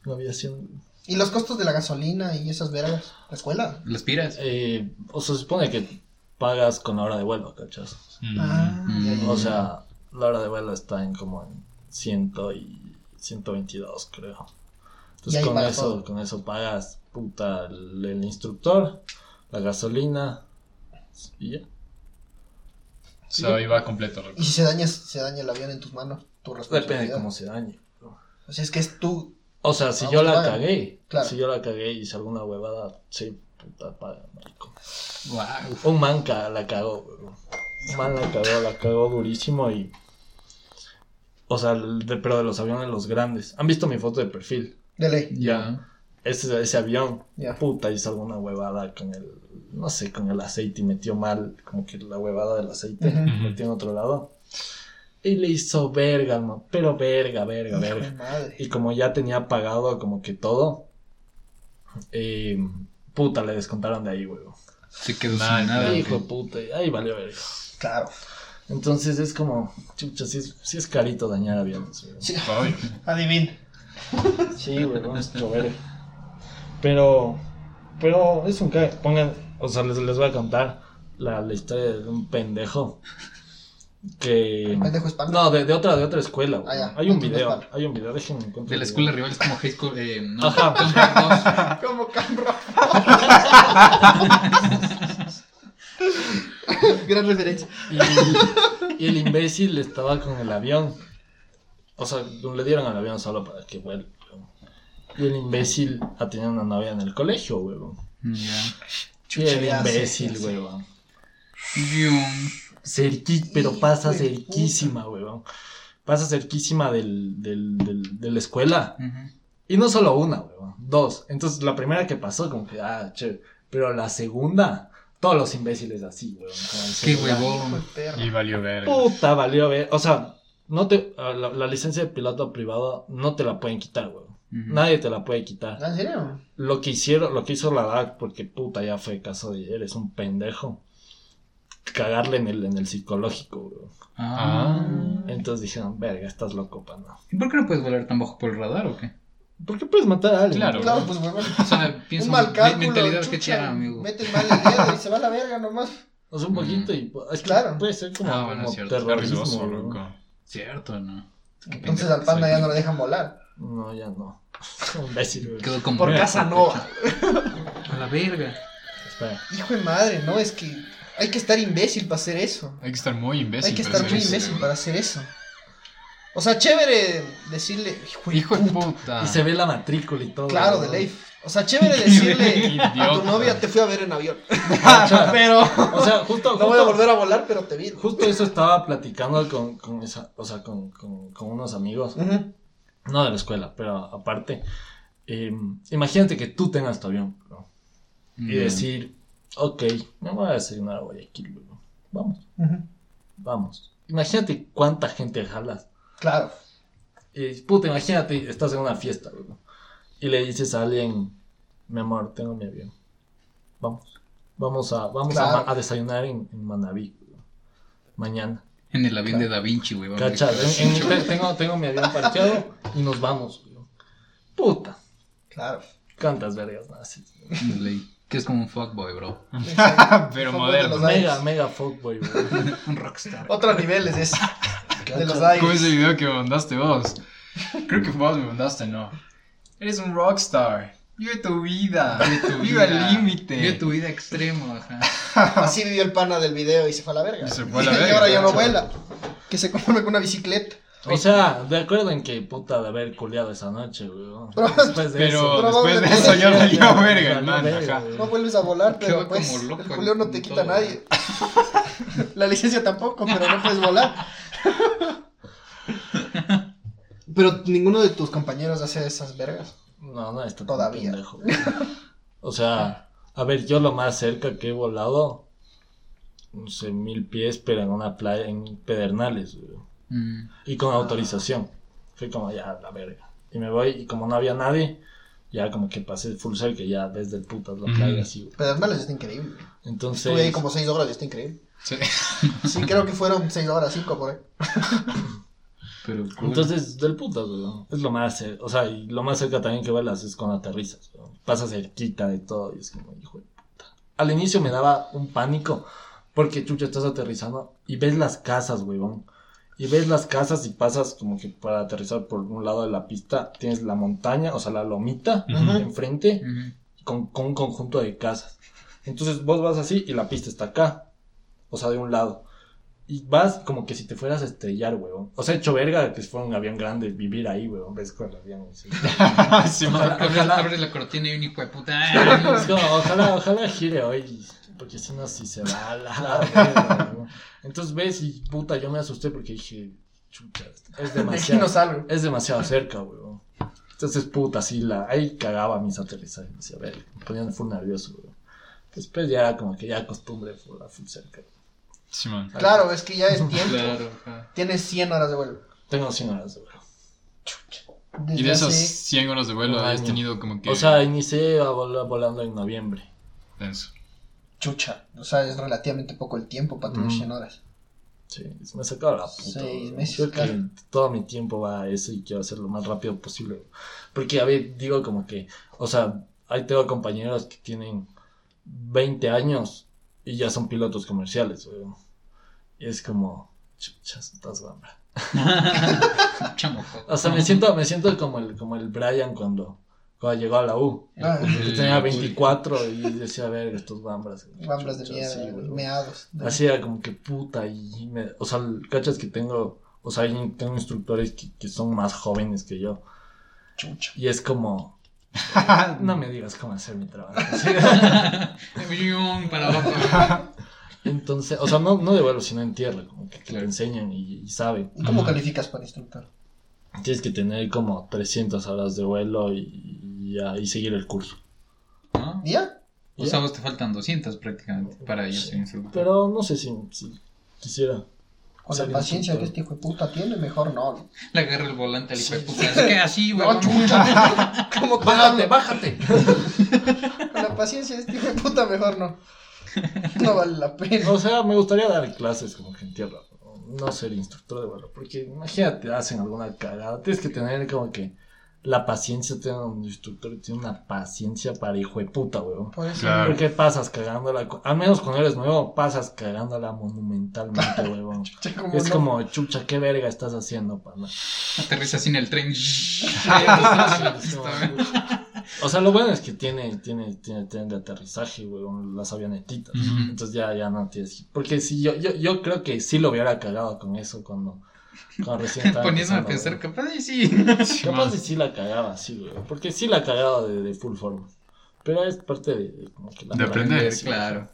la aviación. y los costos de la gasolina y esas vergas la escuela ¿Las piras? Eh, o sea, se supone que pagas con la hora de vuelo, ¿cachas? Mm. ah, Mm. O sea, la hora de vuelo está en como en 100 y 122, creo. Ahí con eso, todo. con eso pagas puta el, el instructor, la gasolina y ya. O sea, ahí va completo. loco. y si se daña se daña el avión en tus manos tu Depende responsabilidad de cómo se dañe. o sea es que es tú O sea, si Ah, yo la pagan. cagué, Claro. si yo la cagué y hice alguna huevada, sí, puta paga, marico. Wow. Un man ca- la cagó. Un man la cagó, la cagó durísimo y... O sea, de- pero de los aviones los grandes. ¿Han visto mi foto de perfil? De ley Ya. Ese, ese avión, Ya. puta, hizo alguna huevada con el... No sé, con el aceite y metió mal, como que la huevada del aceite, metió en otro lado. Y le hizo verga, no, pero verga, verga, verga. madre Y como ya tenía pagado como que todo, eh, puta, le descontaron de ahí, huevo. Se quedó sin nada. Hijo de puta, ahí valió verga. claro Entonces es como, chucha, sí es, sí es carito dañar aviones, huevo. sí. Adivina Sí, es mucho verga. Pero, pero es un cague. Pongan, o sea, les, les voy a contar la, la historia de un pendejo que... pendejo hispano No, de, de otra, de otra escuela. Ah, ya. Hay un video, hay un video, déjenme encontrar. De la el escuela rival es como High School. Eh, no, Ajá. Como Cambro gran referencia Y, y el imbécil estaba con el avión. O sea, le dieron al avión solo para que vuelva. Y el imbécil ha tenido una novia en el colegio, huevón. 2. Ya. Y el imbécil, huevón. Cerqui, pero pasa cerquísima, huevón. Pasa cerquísima del, del, del- de la escuela. Y no solo una, huevón. Dos. Entonces, la primera que pasó, como que, ah, chévere. Pero la segunda, todos los imbéciles así, huevón. Qué huevón. Y valió verga. Puta, valió ver. O sea, no te, a la, la licencia de piloto privado no te la pueden quitar, weón. Ujú. Nadie te la puede quitar. ¿En serio? Lo que hicieron, lo que hizo la DAC, porque puta ya fue caso de eres un pendejo. cagarle en el, en el psicológico, weón. Ah. Entonces dijeron, verga, estás loco, pana. ¿Y por qué no puedes volar tan bajo por el radar o qué? ¿Por qué puedes matar a alguien? Claro. Claro, pues bueno. O sea, pienso Un mal cálculo, mentalidad que tiene, amigo. Mete mal el dedo y se va a la verga nomás. O sea, un poquito y... Es que Claro. puede ser como, Ah, bueno, como es cierto. Está terrorismo, loco. Cierto, ¿no? Qué Entonces al panda ya no le dejan volar. No, ya no. Imbécil. Quedó. Por Casanova. A la verga. Espera. Hijo de madre, no, es que hay que estar imbécil para hacer eso. Hay que estar muy imbécil. Hay que para estar muy hacer eso. imbécil para hacer eso. O sea, chévere decirle, hijo de Hijo de puta. puta. Y se ve la matrícula y todo. Claro, de weón. O sea, chévere decirle a tu novia te fui a ver en avión. Pero O sea, justo, no voy a volver a volar, pero te vi. Justo eso estaba platicando con, con esa, o sea, con, con, con unos amigos, no de la escuela, pero aparte. Eh, imagínate que tú tengas tu avión ¿no? Y decir, ok, me voy a desayunar a Guayaquil, weón. vamos, vamos. Imagínate cuánta gente jalas. Claro. Puta, imagínate, estás en una fiesta, weón, y le dices a alguien, mi amor, tengo mi avión, vamos, vamos a, vamos a Claro. ma- a, desayunar en, en Manaví, mañana. En el avión de Da Vinci, güey. vamos. Cacha, en- en- te- tengo, tengo mi avión parqueado y nos vamos, güey. Puta, Claro. cuántas vergas naces. Ley. Que es como un fuckboy, bro. Pero moderno. Mega, mega fuckboy, güey. Un rockstar. Otro nivel es ese. De los Cacha. ¿Cómo es el aires. video que me mandaste vos? Creo que vos me mandaste, no. Eres un rockstar. Vive tu vida. Vive tu Vive al vida. límite. Vive tu vida extremo, ajá. Así vivió el pana del video y se fue a la verga. Y se fue a la Y verga, ahora ya no vuela. Que se conforme con una bicicleta. O sea, de acuerdo en que puta de haber culeado esa noche, güey. Pero- Después de Pero Pero después de a eso ya valió verga, el Ajá. No vuelves a volar, pero Quedó pues como loco el Julio no te quita todo. nadie. La licencia tampoco, pero no puedes volar. Pero ninguno de tus compañeros hace esas vergas. No, no, está Todavía. pendejo. O sea, a ver, yo lo más cerca que he volado, no sé, mil pies, pero en una playa, en Pedernales, güey. Mm. Y con autorización. Fui como ya, la verga. Y me voy, y como no había nadie, ya como que pasé full cerca, ya desde el putas la playa así, güey. Pedernales está increíble. Entonces, Estuve ahí como 6 horas y está increíble. Sí. Sí, creo que fueron 6 horas, 5 por ahí. Pero entonces, del putas, güey. Es lo más, cer- o sea, y lo más cerca también que vuelas es con aterrizas, güey. Pasas cerquita de todo y es como, hijo de puta. Al inicio me daba un pánico, porque chucha, estás aterrizando y ves las casas, weón. Y ves las casas y pasas como que para aterrizar por un lado de la pista, tienes la montaña, o sea, la lomita enfrente con un conjunto de casas. Entonces vos vas así y la pista está acá. O sea, de un lado. Y vas como que si te fueras a estrellar, weón. O sea, hecho verga que si fuera un avión grande, vivir ahí, weón. Ves con el avión. Sí, man. Ojalá, Abres, ojalá, abres la cortina y un hijo de puta. como, ojalá, ojalá gire hoy. Porque si no, si se va a la weón. Entonces ves y puta, yo me asusté porque dije, chucha, es demasiado. no. Es demasiado cerca, weón. Entonces, puta, así la. Ahí cagaba mis aterrizajes. Me decía, a ver, me ponían full nervioso, weón. Después ya, como que ya acostumbre full, a full cerca. Sí, man. Claro, es que ya es tiempo. Claro, ajá. Tienes 100 horas de vuelo. Tengo 100 horas de vuelo. Desde Y de esos hace- 100 horas de vuelo año. tenido como que... O sea, inicié a volar volando en noviembre. denso. Chucha. O sea, es relativamente poco el tiempo para tener Mm. 100 horas. Sí, me sacaba la puta. Weón. meses, Creo claro. que todo mi tiempo va a eso y quiero hacerlo lo más rápido posible. Porque, a ver, digo como que, o sea, ahí tengo compañeros que tienen 20 años y ya son pilotos comerciales, weón. Y es como, chuchas, estás gambra. Chamo. O sea, me siento, me siento como el, como el Brian cuando, cuando llegó a la U. Ah, Que tenía 24 y decía, a ver, estos gambras. Gambras de mierda, sí, meados. Así era como que puta y me, o sea, cachas que tengo, o sea, hay- tengo instructores que, que son más jóvenes que yo Chucha. y es como, no me digas cómo hacer mi trabajo. para abajo. Entonces, o sea, no, no de vuelo, sino en tierra, como que te Claro. enseñan y, y saben. ¿Y cómo Ajá. calificas para instructor? Tienes que tener como 300 horas de vuelo y, y, ya- y seguir el curso. ¿No? ¿Ya? O sea, vos te faltan 200 prácticamente para ir a ser instructor. Pero no sé si, si quisiera. Con la paciencia que este hijo de puta tiene, mejor no. ¿no? Le agarra el volante al hijo de puta. Queda así, No, weón. chucha. ¿Cómo que Bájate, no? bájate. Con la paciencia de este hijo de puta, mejor no. No vale la pena. O sea, me gustaría dar clases como que en tierra, no ser instructor de vuelo, porque imagínate, hacen alguna cagada, tienes que tener como que la paciencia, tener un instructor que tiene una paciencia para hijo de puta, weón. Por eso. Claro. Porque pasas cagándola, al menos cuando eres nuevo, pasas cagándola monumentalmente, weón. Es no. como, chucha, qué verga estás haciendo, pana. Aterriza así en el tren. O sea, lo bueno es que tiene, tiene, tiene tren de aterrizaje, weón, las avionetitas. Entonces ya, ya no tienes. Porque si yo, yo, yo creo que sí lo hubiera cagado con eso cuando, cuando recién estaba. Poniéndome a pensar, capaz y sí. Capaz de sí la cagaba, sí, güey. Porque sí la cagaba de, de full forma. Pero es parte de, de como que la De aprender, sí, claro.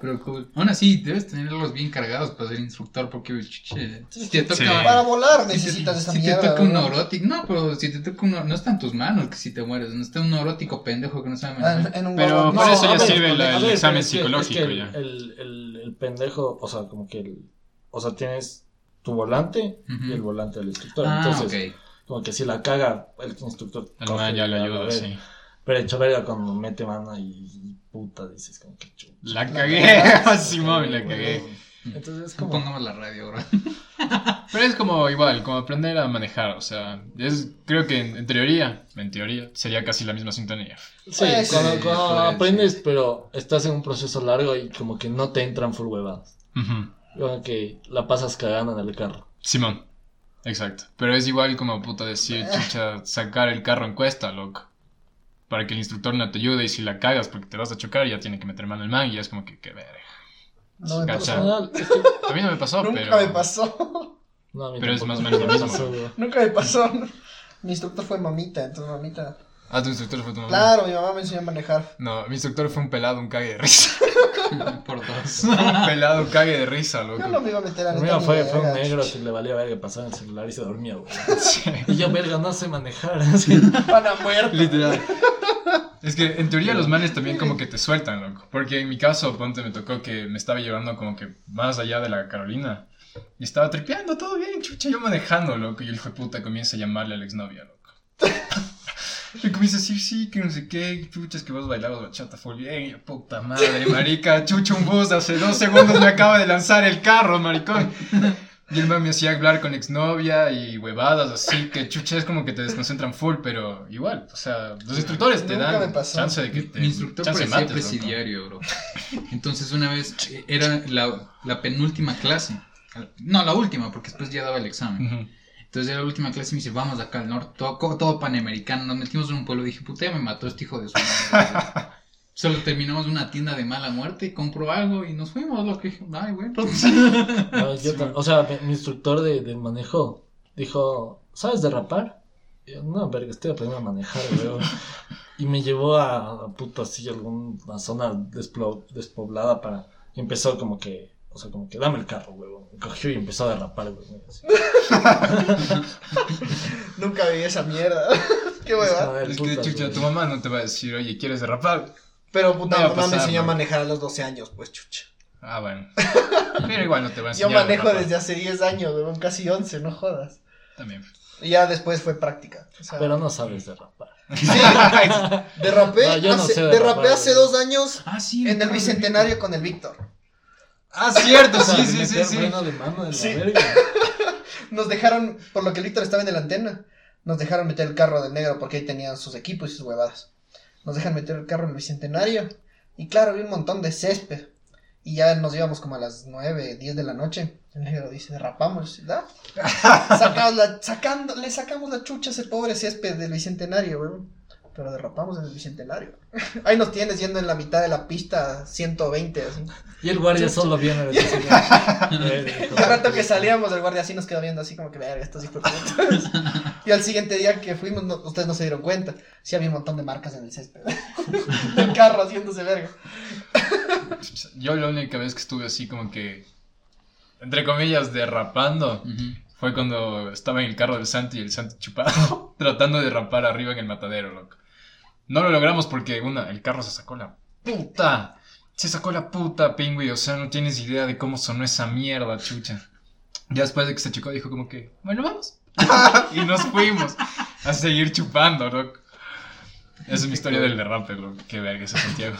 Pero cool. Aún así, debes tenerlos bien cargados para ser instructor, porque si te toca. Sí. Para volar si te- necesitas esa si mierda. te toca un neurótico, no, pero si te toca un no está en tus manos que si te mueres, no está un neurótico pendejo que no sabe Ah, manejar. en un Pero por No, eso ya ver, sirve el ver, examen pero es que- psicológico es que el, ya. El, el, el pendejo, o sea, como que el. O sea, tienes tu volante y el volante del instructor. Ah, Entonces, como que si la caga, el instructor. El coge ya le ayuda, sí. Pero hecho verga cuando mete mano y, y puta, dices como que chucha. La cagué. Simón, la cagué. Entonces es como. Pongamos la radio, bro. Pero es como igual, como aprender a manejar, o sea, es, creo que en, en teoría, en teoría, sería casi la misma sintonía. Sí, Pues, cuando, sí, cuando pues, aprendes, pero estás en un proceso largo y como que no te entran full huevadas. Como que la pasas cagando en el carro. Simón, exacto. Pero es igual como puta decir, chucha, sacar el carro en cuesta, loco. Para que el instructor no te ayude y si la cagas porque te vas a chocar, ya tiene que meter mano el man y ya es como que, qué verga. No me Gacha. pasó. Que- A mí no me pasó, Nunca pero... me pasó. no, a mí Pero es más o menos lo mismo. Nunca me pasó. Mi instructor fue mamita, entonces mamita. Ah, tu instructor fue tu mamá. Claro, mi mamá me enseñó a manejar. No, mi instructor fue un pelado, un cague de risa. Por dos. un pelado, un cague de risa, loco. Yo no me iba a meter a neta fue, fue un negro que le valía verga pasar en el celular y se dormía, güey. Sí. Y yo, verga, no sé manejar. así. Pana muerto. Literal. Es que en teoría los manes también como que te sueltan, loco. Porque en mi caso, ponte, me tocó que me estaba llevando como que más allá de la Carolina. Y estaba tripeando, todo bien, chucha, yo manejando, loco. Y el hijo de puta comienza a llamarle a la exnovia, loco. Y comienza a decir, sí, que no sé qué, chuchas, que vos bailabas bachata full bien. Puta madre, marica, chucha, un bus de hace dos segundos me acaba de lanzar el carro, maricón. Y el man me hacía hablar con exnovia y huevadas así, que chucha es como que te desconcentran full, pero igual, o sea, los instructores te Nunca dan chance de que te... Mi instructor parecía mates, presidiario, bro. Entonces una vez eh, era la, la penúltima clase. No, la última, porque después ya daba el examen. Ujú. Entonces era la última clase me dice, vamos acá al norte, todo, panamericano. Nos metimos en un pueblo y dije, puta, ya me mató este hijo de su madre. Solo terminamos en una tienda de mala muerte, compró algo y nos fuimos. Lo que dije, ay, bueno. No, yo ta- o sea, mi, mi instructor de, de manejo dijo, ¿sabes derrapar? Y yo, no, verga, estoy aprendiendo a manejar, güey. Y me llevó a, a puto así, alguna zona despoblada para... Y empezó como que, o sea, como que dame el carro. Me cogió y empezó a derrapar, güey. así. Nunca vi esa mierda. Qué hueva. A ver, Es que chucha, tu mamá no te va a decir, oye, ¿quieres derrapar? Pero puta, No mamá me enseñó a manejar a los 12 años, pues chucha. Ah, bueno. Pero igual no te va a Yo enseñar. a manejo desde hace 10 años, weón, casi 11, no jodas. También. Y ya después fue práctica. O sea, Pero no sabes derrapar. Sí, derrapé, No, yo no hace, sé derrapar, derrapé hace dos años Ah, sí. en el bicentenario con el Víctor. Ah, cierto, sí, de sí, sí, sí. freno de mano de la Sí. verga. Nos dejaron, por lo que el Víctor estaba en la antena, nos dejaron meter el carro del negro porque ahí tenían sus equipos y sus huevadas. Nos dejan meter el carro en el bicentenario. Y claro, había un montón de césped. Y ya nos íbamos como a las 9, 10 de la noche. El negro dice, derrapamos. ¿da? Sacamos la, sacando, le sacamos la chucha a ese pobre césped del bicentenario, weón. Pero derrapamos en el bicentenario. Ahí nos tienes yendo en la mitad de la pista 120, así. Y el guardia solo viene de decir, "Verga, hijo Y al de rato que salíamos, el guardia así nos quedó viendo así como que, verga, estos hijos de puta". Y al siguiente día que fuimos, no- ustedes no se dieron cuenta. Sí había un montón de marcas en el césped. Del carro haciéndose verga. Yo la única vez que estuve así como que, entre comillas, derrapando, fue cuando estaba en el carro del Santi y el Santi chupado, tratando de derrapar arriba en el matadero, loco. No lo logramos porque, una, el carro se sacó la puta. Se sacó la puta, pingüi. O sea, no tienes idea de cómo sonó esa mierda, chucha. Ya después de que se chocó, dijo como que, bueno, vamos. y nos fuimos a seguir chupando, loco. Esa es mi historia del derrape, loco. Qué verga ese Santiago.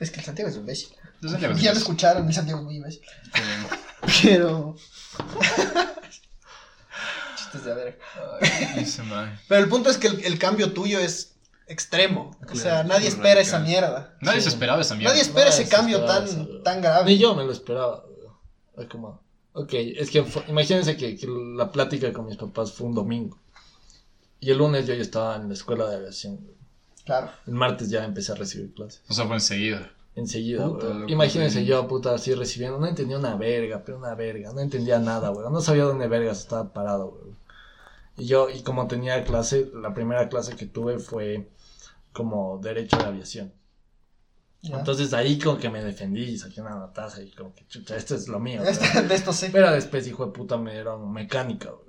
Es que el Santiago es un imbécil. Ya lo escucharon, el Santiago es muy imbécil. Pero. Chistes de. Pero el punto es que el, el cambio tuyo es extremo. O sea, Claro, nadie espera radical. esa mierda. Nadie Sí. se esperaba esa mierda. Nadie espera Nadie ese se cambio tan, tan grave. Ni yo me lo esperaba. como, ok, es que fue- imagínense que, que la plática con mis papás fue un domingo. Y el lunes yo ya estaba en la escuela de aviación. güey. Claro. El martes ya empecé a recibir clases. O sea, fue enseguida. Enseguida, güey. Imagínense yo, puta, así recibiendo. No entendía una verga, pero una verga. No entendía nada, güey. No sabía dónde vergas estaba parado, güey. Y yo, y como tenía clase, la primera clase que tuve fue como Derecho de Aviación. Ya. Entonces ahí como que me defendí y saqué una notaza y como que, chucha, esto es lo mío. Este- de esto sé. Pero después, hijo de puta, me dieron mecánica, güey.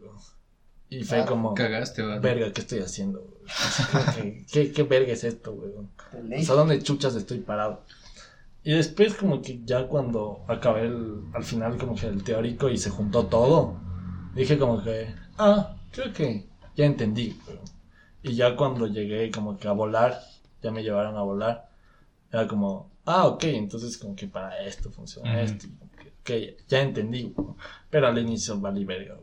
Y fue Claro, como, Cagaste, ¿verdad? verga, ¿qué estoy haciendo? güey? Así como que, ¿qué, ¿Qué verga es esto, güey? De O sea, ¿dónde chuchas estoy parado? Y después como que ya cuando acabé el, al final como que el teórico y se juntó todo, dije como que, ah, creo que ya entendí. Y ya cuando llegué como que a volar, ya me llevaron a volar, era como, ah, ok, entonces como que para esto funciona esto. que, ok, ya entendí. Pero al inicio valí verga.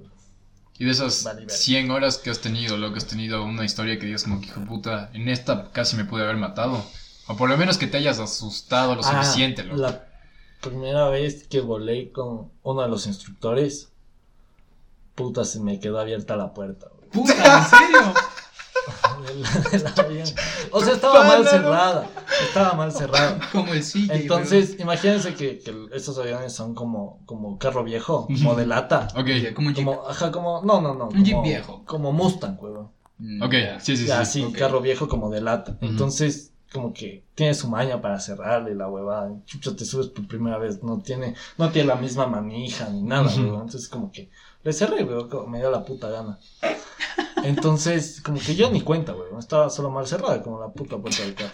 Y de esas Vale, verga. 100 horas que has tenido, lo que has tenido una historia que digas como que hijo puta, en esta casi me pude haber matado. O por lo menos que te hayas asustado lo Ah, suficiente, loco. La primera vez que volé con uno de los instructores, puta, se me quedó abierta la puerta. güey. Puta, ¿en serio? Del- del avión. O sea, estaba mal cerrada. Estaba mal cerrada. Como el sí. Entonces, imagínense que, que estos aviones son como, como carro viejo, como de lata. Ok, como un jeep. Como, ajá, como, no, no, no. Un jeep como- viejo. Como Mustang, huevón. Mm, ok, ya. sí, sí, sí. Ya, sí, ok. carro viejo como de lata. Entonces, como que tiene su maña para cerrarle la huevada. Chucha, te subes por primera vez. No tiene, no tiene la misma manija ni nada, Ujú. huevón. Entonces, como que le cerré, como me dio la puta gana. Entonces, como que yo ni cuenta, huevón. Estaba solo mal cerrada, como la puta puerta del carro.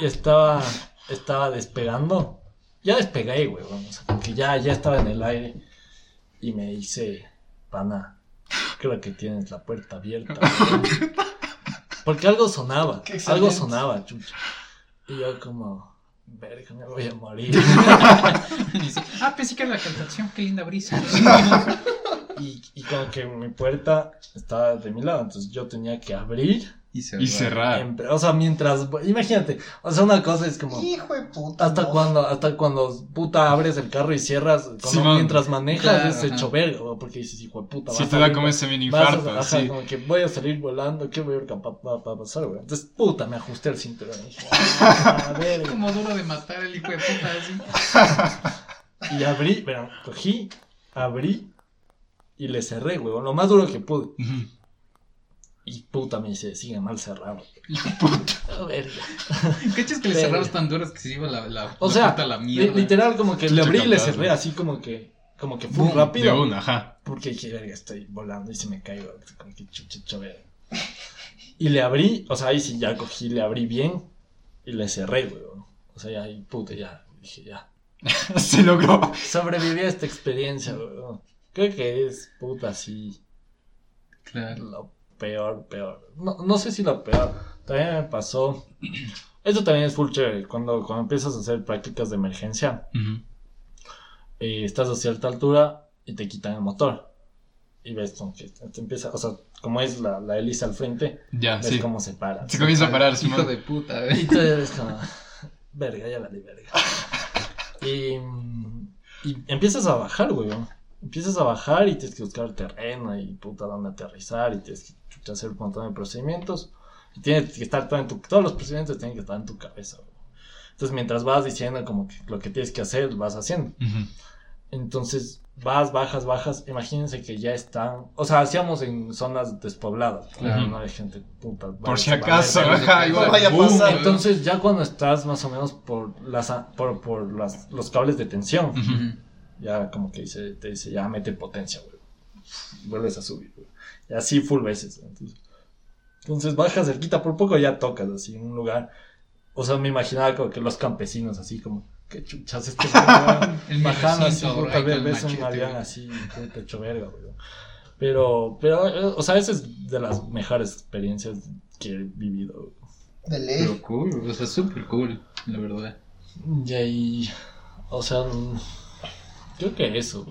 Y estaba, estaba despegando. Ya despegué, huevón. O sea, como que ya, ya estaba en el aire. Y me dice, pana, creo que tienes la puerta abierta. huevón". Porque algo sonaba, algo sonaba, chucha. Y yo como, verga, me voy a morir. Dice, ah, pensé que era la canción, qué linda brisa. y, y como que mi puerta estaba de mi lado, entonces yo tenía que abrir. Y se Y cerrar. o sea, mientras, imagínate, o sea, una cosa es como... Hijo de puta. Hasta no. cuando, hasta cuando puta abres el carro y cierras, cuando- mientras manejas Claro, es hecho verga, porque dices, hijo de puta, vas te a da como ese mini vas a- infarto, ajá, sí. como que voy a salir volando, ¿qué voy a ver va, va- a pasar, güey? Entonces, puta, me ajusté el cinturón dije, "Ah, verga". Como duro de matar el hijo de puta así. Y abrí, pero cogí, abrí y le cerré, güey, lo más duro que pude. Ujú. Y puta, me dice, sigue mal cerrado. Puta. A ver. ¿Cachas que le Verga. cerrabas tan duras que se iba la, la, O la sea, puerta a la mierda? literal como que le abrí y le cerré así como que, como que fue Boom, rápido. De una, ajá. Porque dije, verga, estoy volando y se me caigo. Como que chucha, verga. Y le abrí, o sea, ahí sí ya cogí, le abrí bien y le cerré, weón. O sea, ya ahí, puta, ya. Dije, ya. Se logró. Sobreviví a esta experiencia, weón. Creo que es, puta, sí, Claro. lo peor, peor. No, no sé si lo peor. También me pasó. Esto también es full chévere. Cuando, cuando empiezas a hacer prácticas de emergencia, Ujú. eh, estás a cierta altura y te quitan el motor. Y ves como que te empieza, o sea, como es la, la hélice al frente, Ya, ves sí. cómo se para. Se comienza a parar, Hijo de puta, Y ¿eh? tú eres como, verga, ya la di verga. Y, y empiezas a bajar, weón. Empiezas a bajar y tienes que buscar terreno y puta dónde aterrizar y tienes que hacer un montón de procedimientos. Y tienes que estar todo en tu, todos los procedimientos tienen que estar en tu cabeza, weón. Entonces mientras vas diciendo como que lo que tienes que hacer, vas haciendo. Ujú. Entonces vas, bajas, bajas. Imagínense que ya están. O sea, hacíamos en zonas despobladas. Claro. No hay gente puta. Por si acaso, vale, vale. No vaya a pasar. Entonces, ya cuando estás más o menos por las por, por las, los cables de tensión, Ujú. Ujú. Ya como que dice, te dice, ya mete potencia, güey. Vuelves a subir, güey. Y así full veces. Entonces, entonces bajas cerquita, por poco ya tocas así en un lugar. O sea, me imaginaba como que los campesinos así como, qué chuchas este. El bajando así, puta, right, ves, un avión así, puta, hecho verga, güey. Pero, pero, o sea, esa es de las mejores experiencias que he vivido. güey. De ley. Pero cool, o sea, súper cool, la verdad. Y ahí, o sea, creo que eso.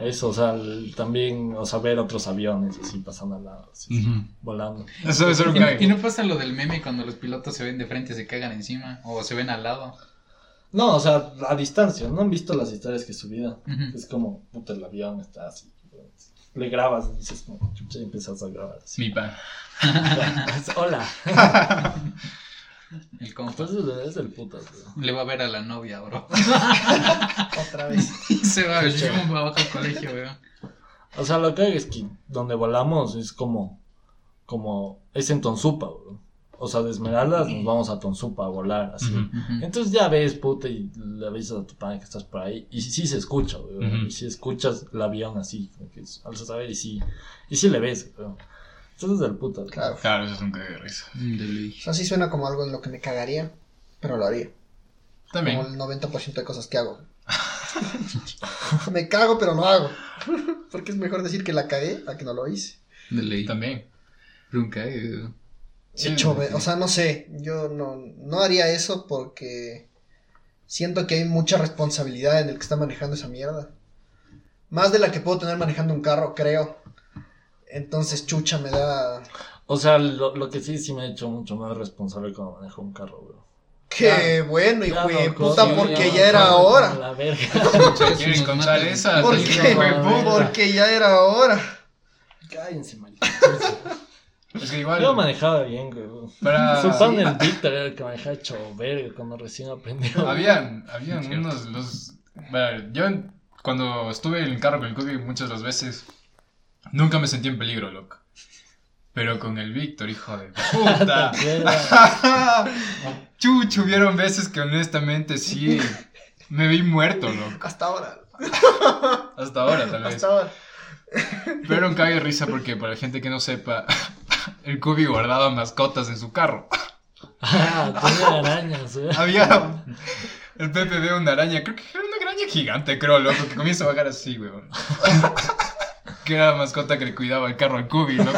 Eso, o sea, el- también, o sea, ver otros aviones así pasando al lado, así, volando. Eso ¿Y, no pasa lo del meme cuando los pilotos se ven de frente y se cagan encima? O se ven al lado. No, o sea, a distancia, ¿no han visto las historias que he subido? Ujú. Es como, puta, el avión está así. Le grabas y dices, como, chucha, y empiezas a grabar así. Mi pan. Hola. El compa. Entonces es del putas, bro. Le va a ver a la novia, bro. Otra vez. Se va, shum, va abajo al colegio, weón. O sea, lo que hay es que donde volamos es como, como, es en Tonsupa, bro. O sea, de Esmeraldas nos vamos a Tonsupa a volar, así. Entonces ya ves, puta, y le avisas a tu padre que estás por ahí. Y sí, sí se escucha. Ujú. Y si escuchas el avión así, como que alzas a ver y sí, y sí le ves, güey. Entonces es del güey. Claro. Claro, eso es un cague de risa. De ley. O sea, sí suena como algo en lo que me cagaría, pero lo haría. También. Como el 90% de cosas que hago. me cago, pero no hago. Porque es mejor decir que la cagué a que no lo hice. De ley. También. Nunca, eh. Sí. Hecho, ve- o sea, no sé, yo no, no haría eso porque siento que hay mucha responsabilidad en el que está manejando esa mierda. Más de la que puedo tener manejando un carro, creo. Entonces, chucha, me da... O sea, lo, lo que sí, sí me ha hecho mucho más responsable cuando manejo un carro, güey. Qué bueno, hijo de puta, sí, porque ya, ya era hora. La verga. ¿Quieres Nos contar matan. esa? ¿Por qué? Porque ya era hora. Cállense, marica. Es que igual. Yo manejaba bien, güey. Para- Su pan el Víctor era el que manejaba hecho verga cuando recién aprendió. Habían, habían unos los. bueno, yo cuando estuve en el carro con el Cookie muchas de las veces nunca me sentí en peligro, loco. Pero con el Víctor, hijo de puta. Chucho, hubieron veces que honestamente sí me vi muerto, loco. Hasta ahora. Hasta ahora, tal vez. Hasta ahora. Pero un cague de risa porque para la gente que no sepa, el Cookie guardaba mascotas en su carro. Ah, tenía arañas, güey. Había. El Pepe ve una araña, creo que era una araña gigante, creo, loco, que comienza a bajar así, weón. Que era la mascota que le cuidaba el carro al Cubi, loco.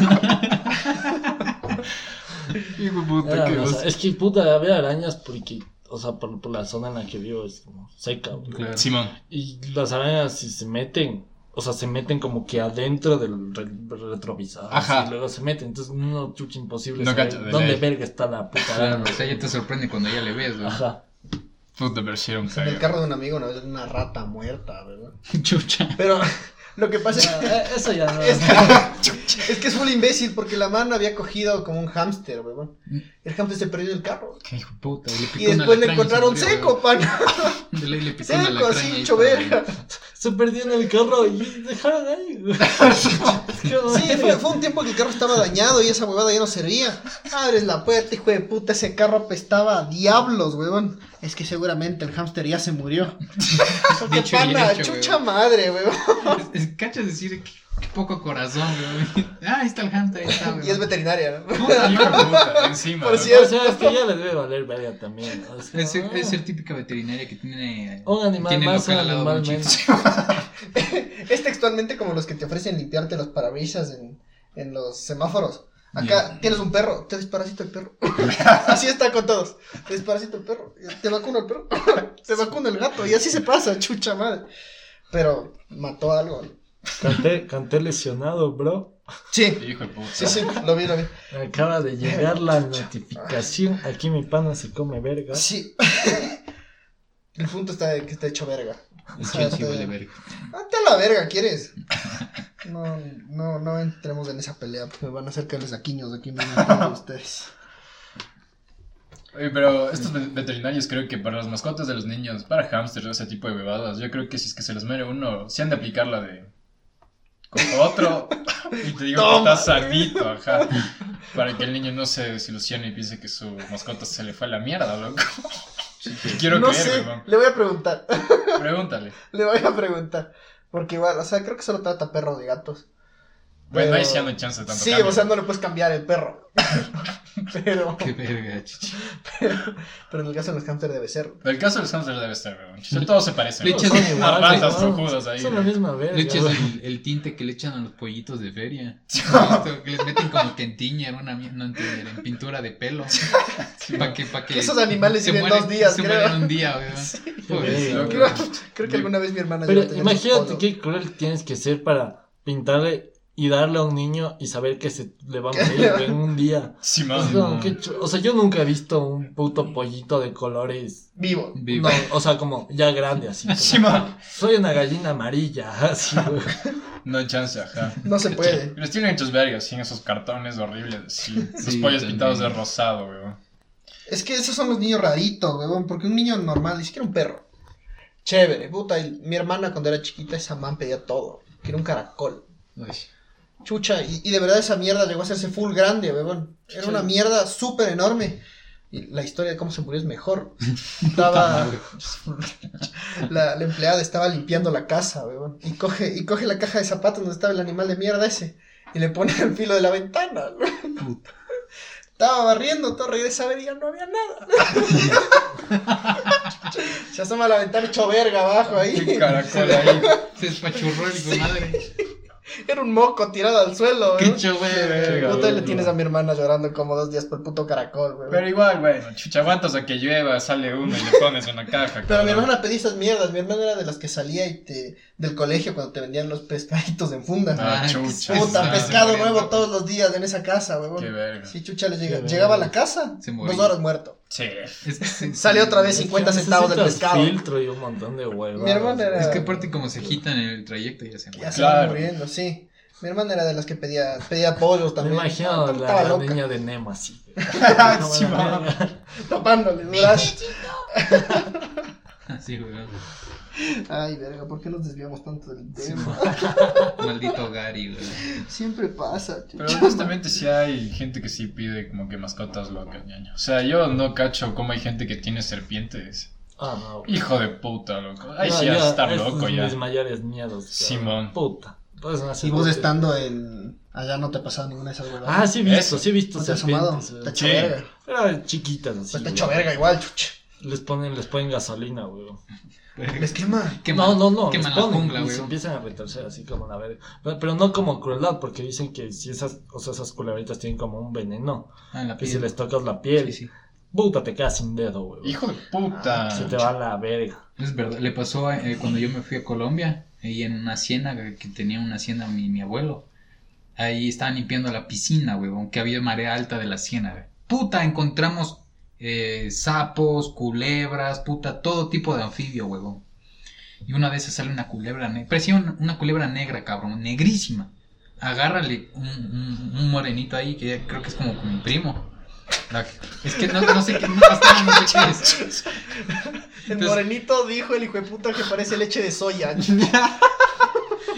Hijo puta, Era, qué o sea, es que puta, había arañas porque, o sea, por, por la zona en la que vivo es como seca, güey. Claro. Simón. Y las arañas si se meten, o sea, se meten como que adentro del re- retrovisor. Ajá. Y luego se meten, entonces no chucha imposible No saber cacho, de dónde ley. verga está la puta Claro, araña. o sea, ya te sorprende cuando ya le ves, güey. Ajá. Puta, pero sí era un En el carro de un amigo una vez una rata muerta, ¿verdad? Chucha. Pero lo que pasa es Ya, Eso ya no. Es que, es que es full imbécil porque la mano había cogido como un hámster, weón. El hámster se perdió en el carro. Qué hijo de puta. le picó Y un después le se encontraron murió, seco, pan. güey. De ley le picó un Seco, así, hecho verga. Se perdió en el carro y dejaron ahí, Sí, fue, fue un tiempo que el carro estaba dañado y esa huevada ya no servía. Abres la puerta, hijo de puta, ese carro apestaba a diablos, weón. Es que seguramente el hámster ya se murió. Porque Dicho pana, hecho, chucha weón. madre, weón. Es- es- ¿Cachas decir qué, qué poco corazón, güey? Ah, ahí está el hamster, ahí está, güey. Y es veterinaria, ¿no? Puta, puta, encima. Por cierto. O sea, es que ya les debe valer verga también. ¿no? Es, Es, el típica veterinaria que tiene. Un animal tiene más local al lado de un chico. Es textualmente como los que te ofrecen limpiarte los parabrisas en, en los semáforos. Acá tienes un perro, te desparasito el perro. así está con todos. Te desparasito el perro, te vacuno el perro, te vacuno el gato, y así se pasa, chucha madre. Pero mató algo. Canté, canté lesionado, bro. Sí, Hijo de puta. sí, sí, lo vi, lo vi. Me acaba de llegar la notificación. Aquí mi pana se come verga. Sí. El punto está de que está hecho verga. El Chelsea vale verga. Date a la verga, ¿quieres? No, no, no entremos en esa pelea, porque me van a hacer caerles aquiños aquí mismo ustedes. Oye, pero estos ve- veterinarios creo que para las mascotas de los niños, para hamsters o ese tipo de bebadas, yo creo que si es que se les muere uno, si han de aplicar la de cojo otro y te digo Toma. que está sanito, ajá. Para que el niño no se desilusione y piense que su mascota se le fue a la mierda, loco. Quiero no creer, sé, le voy a preguntar. Pregúntale. Le voy a preguntar. Porque igual, o sea, creo que solo trata perros y gatos. Bueno, ahí Pero- sí ya no hay chance de tanto Sí, cambio. o sea, no le puedes cambiar el perro. pero, Qué verga, chichi. pero en el caso de los hamsters debe ser. Pero el caso de los hamsters debe ser, weón. Todos se parecen. Le weón. echas Son iguales, ratas cojudas ahí. Son la misma verga. Le echas el, el tinte que le echan a los pollitos de feria. Que les meten como que en tiñer, una no en tiñer, en pintura de pelo. Para que, pa' que Esos animales se viven mueren- dos días, Se creo. mueren un día, weón. Pobrecito. verga. Creo, creo que alguna vez mi hermana Pero imagínate qué cruel tienes que ser para pintarle y darle a un niño y saber que se le va a morir güey, en un día. Sí, o sea, yo nunca he visto un puto pollito de colores. Vivo. Vivo. No, o sea, como ya grande así. como, Sí, man. Soy una gallina amarilla, así, güey. No hay chance, ajá. No se puede. Los tienen hechos vergas, sí, en esos cartones horribles, sí. Los Sí, pollos también. pintados de rosado, weón. Es que esos son los niños raritos, weón. Porque un niño normal, ni siquiera un perro. Chévere, puta. y mi hermana cuando era chiquita, esa man pedía todo. Que era un caracol. Uy. Chucha, y, y de verdad esa mierda llegó a hacerse full grande, weón. Era una mierda súper enorme. Y la historia de cómo se murió es mejor. Estaba. la, la empleada estaba limpiando la casa, weón. Y coge, y coge la caja de zapatos donde estaba el animal de mierda ese. Y le pone al filo de la ventana. weón. Estaba barriendo, todo regresa a ver y ya no había nada. Se asoma a la ventana hecho verga abajo Qué ahí. caracol ahí. Se despachurró el madre. Era un moco tirado al suelo, Qué weón. chévere. verga, Puta, le tienes a mi hermana llorando como dos días por el puto caracol, weón. Pero igual, bueno, chucha, aguantas a que llueva, sale uno y le pones en la caja. Pero mi hermana pedía esas mierdas. Mi hermana era de las que salía y te, del colegio cuando te vendían los pescaditos en funda. Ah, Ay, chucha. qué Puta, pescado nuevo todos los días en esa casa, weón. Qué verga. Sí, chucha, le llega- Qué llegaba a la casa, dos horas muerto. Sí. Es que Sale otra vez Es que 50 centavos del pescado. filtro y un montón de huevos. Mi hermana era- Es que aparte como se agitan en el trayecto ya se Ya se va Claro. muriendo, sí. Mi hermana era de las que pedía, pedía pollos Me también. imagino Ah, la, estaba la loca. niña de Nemo así. Sí. Tapándole. Así, weón. Ay, verga, ¿por qué nos desviamos tanto del tema? Maldito Gary, weón. Siempre pasa, chucha. Pero honestamente sí hay gente que sí pide como que mascotas locas, ñaño. O sea, yo no cacho cómo hay gente que tiene serpientes. Ah, no. Hijo de puta, loco. Ahí No, sí ya ya, estar loco ya. Mis mayores miedos. cabrón. Simón. Puta. Hacer Y vos estando en. Allá no te ha pasado ninguna de esas huevadas. Ah, sí he visto, Eso. sí he visto ¿No te has asomado? Te Sí. verga. Pero chiquitas así. Pues te güey. verga igual, chucha. Les ponen, les ponen gasolina, güey. Les quema. Queman- no, no, no. Queman les la jungla, y se empiezan a retorcer así como la verga. Pero, pero no como crueldad, porque dicen que si esas, o sea, esas culebritas tienen como un veneno. Ah, en la Que si piel. les tocas la piel, Sí, sí. puta, te quedas sin dedo, güey. Hijo de puta. Se te va la verga. Es verdad, le pasó eh, cuando yo me fui a Colombia, y en una ciénaga que tenía una hacienda mi, mi abuelo. Ahí estaban limpiando la piscina, huevón, que había marea alta de la ciénaga. Puta, encontramos eh, sapos, culebras, puta, todo tipo de anfibio, huevón. Y una de esas sale una culebra negra, parecía un- una culebra negra, cabrón, negrísima. Agárrale un, un- un morenito ahí, que creo que es como mi primo. La- Es que no, no sé qué, no, hasta no sé qué es. El morenito dijo el hijo de puta que parece leche de soya.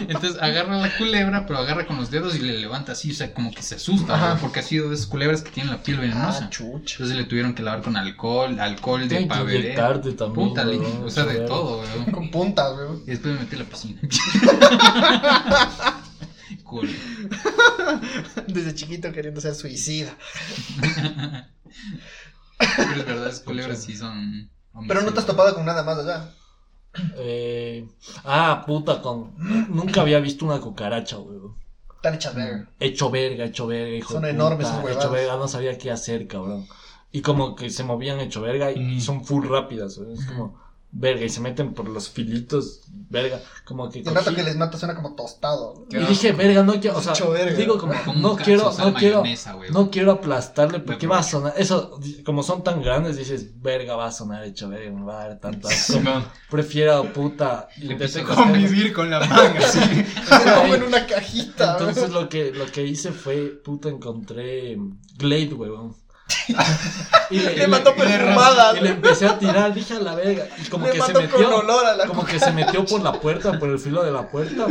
Entonces agarra la culebra, pero agarra con los dedos y le levanta así, o sea, como que se asusta, Ajá. ¿no? porque ha sido de esas culebras que tienen la piel venenosa. Ah, chucha. Entonces le tuvieron que lavar con alcohol, alcohol de inyectarte también. Puta, o sea, de todo, weón. Con puntas, weón. Y después me metí a la piscina. cool. Desde chiquito queriendo ser suicida. Pero es verdad, esas culebras sí son. Pero no te has topado con nada más allá. Eh, ah, puta, con. Nunca había visto una cucaracha, güey. Están hechas verga. Hecho verga, hecho verga, hijo Son de enormes puta. Hecho verga, no sabía qué hacer, cabrón. Y como que se movían hecho verga y, Mm. son full rápidas, güey. Es como verga y se meten por los filitos, verga. Como que. El rato que les mata suena como tostado. Y dije, verga, no quiero, o sea, digo como, no quiero, no quiero, no quiero aplastarle porque va a sonar, eso, como son tan grandes, dices, verga, va a sonar hecho verga, me va a dar tanto. Prefiero, puta, Convivir con la manga, sí. Como en una cajita. Entonces weón. lo que, lo que hice fue, puta, encontré Glade, huevón. Y le, Le y mató y perfumada. y le empecé a tirar, dije a la verga. Y como Le que se mató con metió, olor a la como que se metió por la puerta, por el filo de la puerta.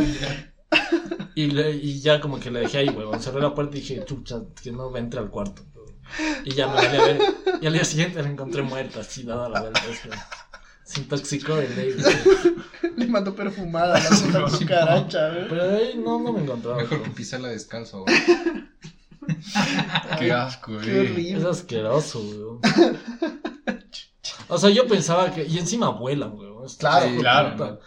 Y, le, y ya como que le dejé ahí, huevón. Cerré la puerta y dije, chucha, que no entre al cuarto. Y ya me valía ver. Y al día siguiente la encontré muerta, así, dada la verga. es que Se intoxicó de ley, güey. Le mandó perfumada la puta cucaracha, güey. Pero de ahí no, no me encontraba. Mejor que pisarla descalzo, güey. Qué asco, Qué güey. Es horrible. asqueroso, güey. O sea, yo pensaba que. Y encima vuelan, güey. Es- Claro. Sí, Claro.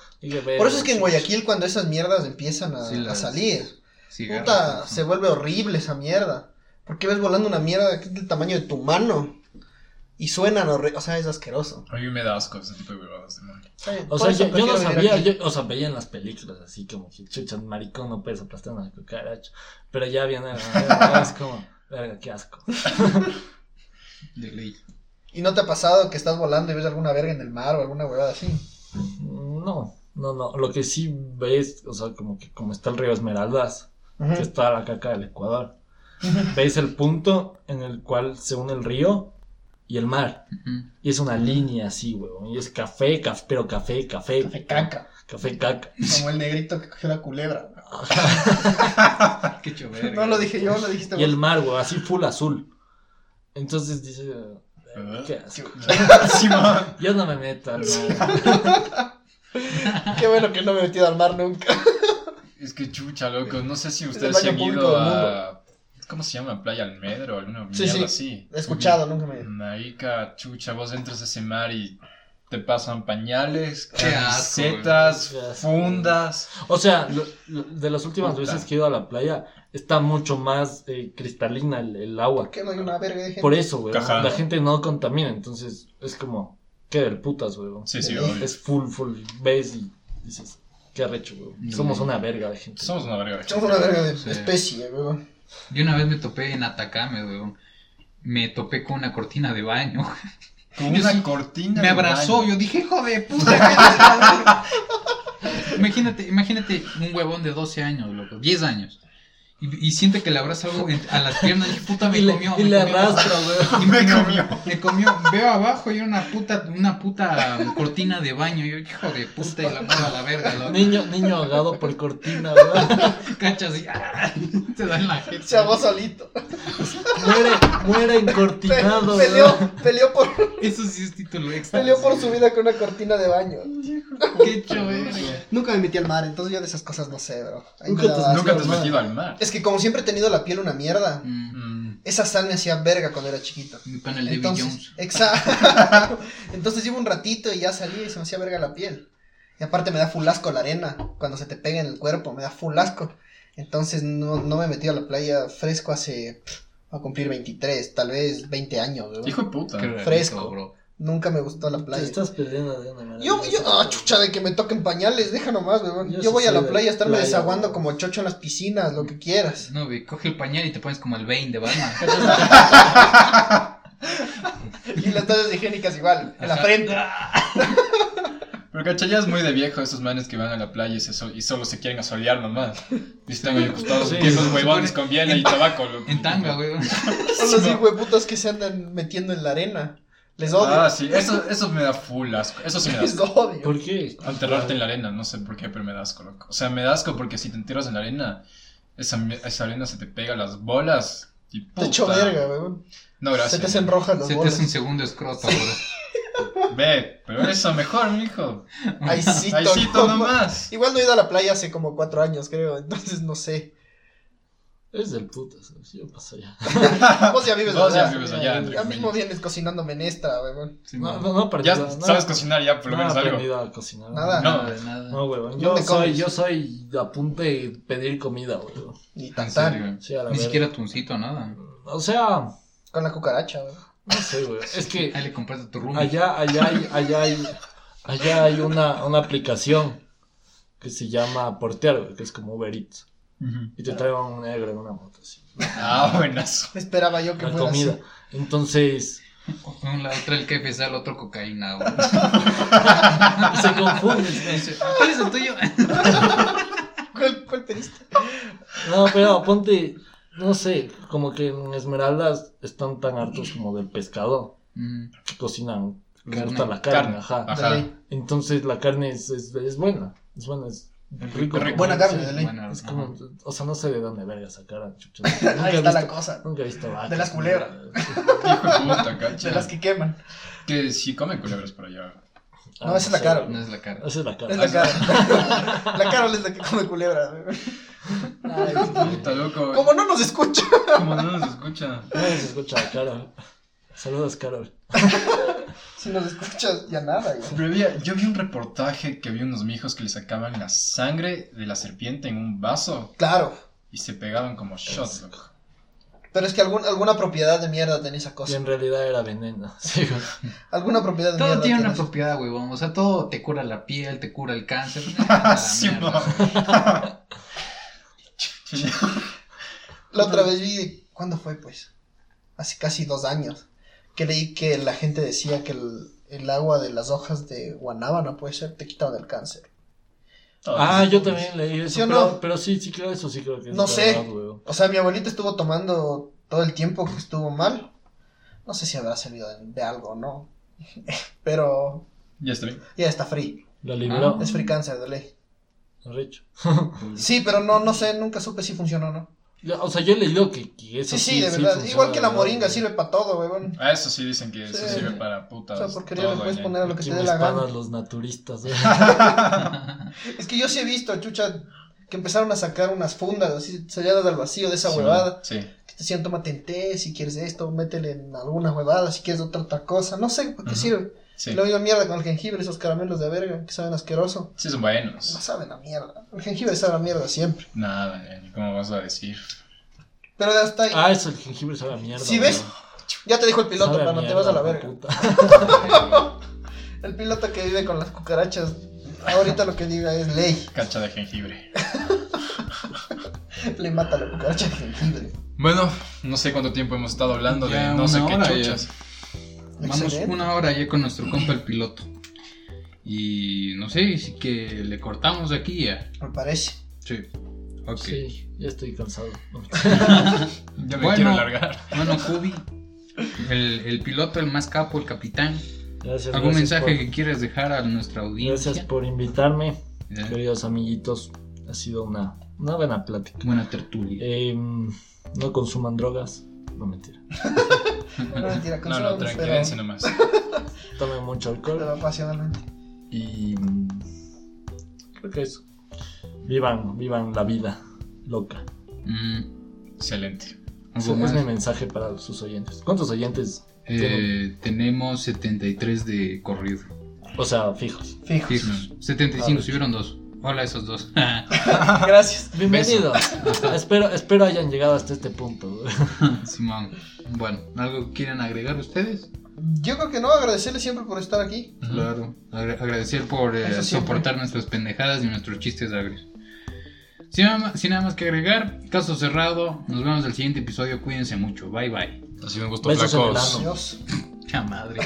Por eso es que en Guayaquil cuando esas mierdas empiezan a, Sí, a las- salir, Cigarros, puta, ¿no? se vuelve horrible esa mierda. Porque ves volando una mierda que es del tamaño de tu mano. Y suenan o sea, es asqueroso. A mí me da asco ese tipo de huevadas, de. O sea, yo, yo no sabía, yo, o sea, veía en las películas así como que chucha, maricón no puedes aplastar una cucaracha. Pero ya viene, es como, verga, qué asco. De ley. ¿Y no te ha pasado que estás volando y ves alguna verga en el mar o alguna huevada así? No, no, no. Lo que sí ves, o sea, como que como está el río Esmeraldas, que está la caca del Ecuador, veis el punto en el cual se une el río y el mar. Y es una línea así, weón. Y es café, café, pero café, café. Café caca. Café caca. Como el negrito que cogió la culebra. Qué choverga. No lo dije yo, lo dijiste Y el vos. mar, weón, así full azul. Entonces dice, ¿Verdad? qué asco. Yo no me meto al mar. Qué bueno que no me he metido al mar nunca. Es que chucha, loco. No sé si ustedes han ido a. ¿Cómo se llama? Playa Almedro o alguna Sí, mierda sí. así. He escuchado, nunca me. Marica, chucha, vos entras a ese mar y te pasan pañales, camisetas, güey. Asco, fundas. O sea, lo- lo- de las últimas Puta. veces que he ido a la playa, está mucho más eh, cristalina el, el agua. Que no hay una verga de gente. Por eso, güey. La gente no contamina, entonces es como, qué del putas, güey. Sí, sí, obvio. Es full, full. Ves y dices, qué arrecho, güey. No. Somos una verga de gente. Somos una verga. de Somos gente. una verga de especie, weón. Yo una vez me topé en Atacame, weón. Me topé con una cortina de baño. Con Yo una sí- cortina. Me de abrazó, baño. yo dije, hijo de puta. ¿qué es esta verga?" imagínate, imagínate un huevón de 12 años, loco, 10 años. Y, y siente que le abraza algo en- a las piernas y dije, puta, me Y le, comió. y me le comió". arrastra, güey. Y Me comió. Me comió. Veo abajo y una puta, una puta cortina de baño. Yo, hijo de puta, y la muevo a la verga, loco. Niño, niño ahogado por cortina, güey. Cachas y ¡ah! te da en la jeta. Se ahogó solito. Muere, muere Pe- encortinado, güey. peleó, peleó por, Eso sí es título extra. peleó por su vida con una cortina de baño. Qué choverga. Nunca me metí al mar, entonces yo de esas cosas no sé, bro. Ahí Nunca te- asco. Nunca te has metido al mar. Es que como siempre he tenido la piel una mierda, Mm, esa sal me hacía verga cuando era chiquito. Con el David Entonces, Jones. exacto. Entonces llevo un ratito y ya salí y se me hacía verga la piel. Y aparte me da full asco la arena. Cuando se te pega en el cuerpo, me da full asco. Entonces no, no me he metido a la playa fresco hace. pff, a cumplir 23, tal vez 20 años. Hijo de puta. Qué rarito, fresco. bro. Nunca me gustó la Te playa. estás perdiendo de una manera. Yo, yo, ah, chucha, de que me toquen pañales, deja nomás, weón. Yo voy a la playa a estarme playa, desaguando como chocho en las piscinas, lo que quieras. No, ve, coge el pañal y te pones como el Bane de Batman. Y las toallas higiénicas igual, en la frente. Pero cachai, ya es muy de viejo esos manes que van a la playa y, se y solo se quieren asolear nomás. Y están ahí acostados, Sí, viejos huevones con biela y tabaco. En tanga, weón. Son los hijueputas que se andan metiendo en la arena. Les odio. Ah, sí, eso, eso me da full asco. Eso sí me da Les asco. odio. ¿Por qué? Enterrarte en la arena, no sé por qué, pero me da asco, loco. O sea, me da asco porque si te enterras en la arena, esa, esa arena se te pega las bolas y Te puta. echo verga, weón. No, Se gracias. te hacen rojas los Se te bolas. hace un segundo escroto, bro. Ve, pero eso mejor, mijo. Aicito, Aicito no nomás. Igual no he ido a la playa hace como cuatro años, creo. Entonces no sé. Es del puta, ¿sabes? Yo paso ya. Vos ya vives Vos ya allá. vives allá, Ya mismo vienes cocinando menestra, weón. Sí, No, no, no, no, Ya no, sabes cocinar ya, por lo no he menos algo. aprendido a cocinar. Nada. No. nada de nada. No, weón. Yo ¿Dónde soy, comes? yo soy a punto de pedir comida, weón. Ni tan serio. Sí, Ni siquiera tuncito, nada. O sea, Con la cucaracha, weón. no sé, weón. Es que Ahí le compraste tu room. allá, allá hay, allá hay, allá hay una, una aplicación que se llama Portear, que es como Uber Eats. Y te traen un negro en una moto, así. Ah, buenazo. Esperaba yo que La fuera comida. así. Entonces, La otra el KFC, el otro cocaína, güey. se confunde. ¿Cuál es el tuyo? ¿Cuál, cuál pediste? No, pero ponte, no sé, como que en Esmeraldas están tan hartos como del pescado Mm, que cocinan, les gusta la carne, Carne. ajá. Ajá. De ley. Entonces la carne es, es, es buena, es buena, es rico. rico. Buena carne, Sí, de ley. Es ajá. como, o sea, no sé de dónde verga sacaran chucha. Nunca Ahí está la cosa. Nunca he visto vacas. De las culebras. De las que queman. Que si comen culebras por allá. No, Ah, esa es la sí. Carol. No es la cara. Esa es la cara. Es la Carol. la Carol es la que come culebra. Ay, Puta, loco. Como no nos escucha. ¿Cómo no nos escucha? Nadie se escucha Carol. Saludos, Carol. Si nos escuchas, ya nada, güey. Pero había- yo vi un reportaje que vi unos mijos que le sacaban la sangre de la serpiente en un vaso Claro. y se pegaban como shots, loco. Pero es que algún, alguna propiedad de mierda tenía esa Y cosa. en realidad era veneno. Sí. Alguna propiedad de Todo mierda. tiene una propiedad, huevón. O sea, todo te cura la piel, te cura el cáncer. La. La otra vez vi, ¿cuándo fue pues? Hace casi dos años. Que leí que la gente decía que el, el agua de las hojas de guanábana puede ser, te quitaban el cáncer. Ah, yo también leí eso. ¿Sí o pero, no? pero sí, sí creo eso, sí creo que es No sé. verdad. O sea, mi abuelita estuvo tomando todo el tiempo que estuvo mal. No sé si habrá servido de, de algo o no. Pero Ya está bien. ya está free. La liberó. Es free cáncer de ley. Richo. Sí, pero no, no sé, nunca supe si funcionó o no. O sea, yo he leído que, que eso Sí, sí, sí, de verdad. Igual que la moringa sirve para todo, weón. Ah, eso sí dicen que eso sirve para putas. O sea, porquería le puedes ya. poner a lo que te dé la gana. los naturistas. güey. Es que yo sí he visto, chucha, que empezaron a sacar unas fundas así selladas al vacío de esa Sí, huevada. Sí. Que te decían, tómate en té, si quieres esto, métele en alguna huevada, si quieres otra, otra cosa. No sé para qué sirve. Sí. Y lo mismo mierda con el jengibre, esos caramelos de verga que saben asqueroso. Sí, son No buenos. saben a mierda. El jengibre sabe a mierda siempre. Nada, ni ¿cómo vas a decir? Pero hasta ahí. Ah, eso, el jengibre sabe a mierda. ¿Sí ves? Ya te dijo el piloto, para no te vas a la verga. puta. El piloto que vive con las cucarachas. Ahorita lo que diga es ley. Cacha de jengibre. Le mata la cucaracha de jengibre. Bueno, no sé cuánto tiempo hemos estado hablando Ya de no sé qué ya. Vamos una hora ya con nuestro compa el piloto. Y no sé, si que le cortamos aquí ya. Me parece. Sí. Ok. Sí, ya estoy cansado. Ya me Bueno. quiero largar. Bueno, Kubi, el, el piloto, el más capo, el capitán. Gracias, ¿Algún gracias mensaje por- que quieras dejar a nuestra audiencia? Gracias por invitarme, Eh, queridos amiguitos. Ha sido una, una buena plática. Buena tertulia. Em, no consuman drogas. No mentira. No, mentira, No, no, pero, tranquilídense nomás. Tomen mucho alcohol. pero pasionalmente. Y mm, creo que eso. Vivan, vivan la vida loca. Mm, Excelente. ¿Algo Ese es mi mensaje para sus oyentes. ¿Cuántos oyentes? Eh, tenemos 73 de corrido. O sea, fijos. Fijo. Fijos. 75, subieron dos. Hola, esos dos. Gracias. Bienvenidos. espero, espero hayan llegado hasta este punto. Simón. Bueno, ¿algo quieren agregar ustedes? Yo creo que no, agradecerle siempre por estar aquí. Claro. Agra- agradecer por eh, soportar nuestras pendejadas y nuestros chistes agrios. Sin nada, más, sin nada más que agregar, caso cerrado. Nos vemos en el siguiente episodio. Cuídense mucho. Bye bye. Sido un gusto, Besos en el flacos. ano. Dios. Cha madre.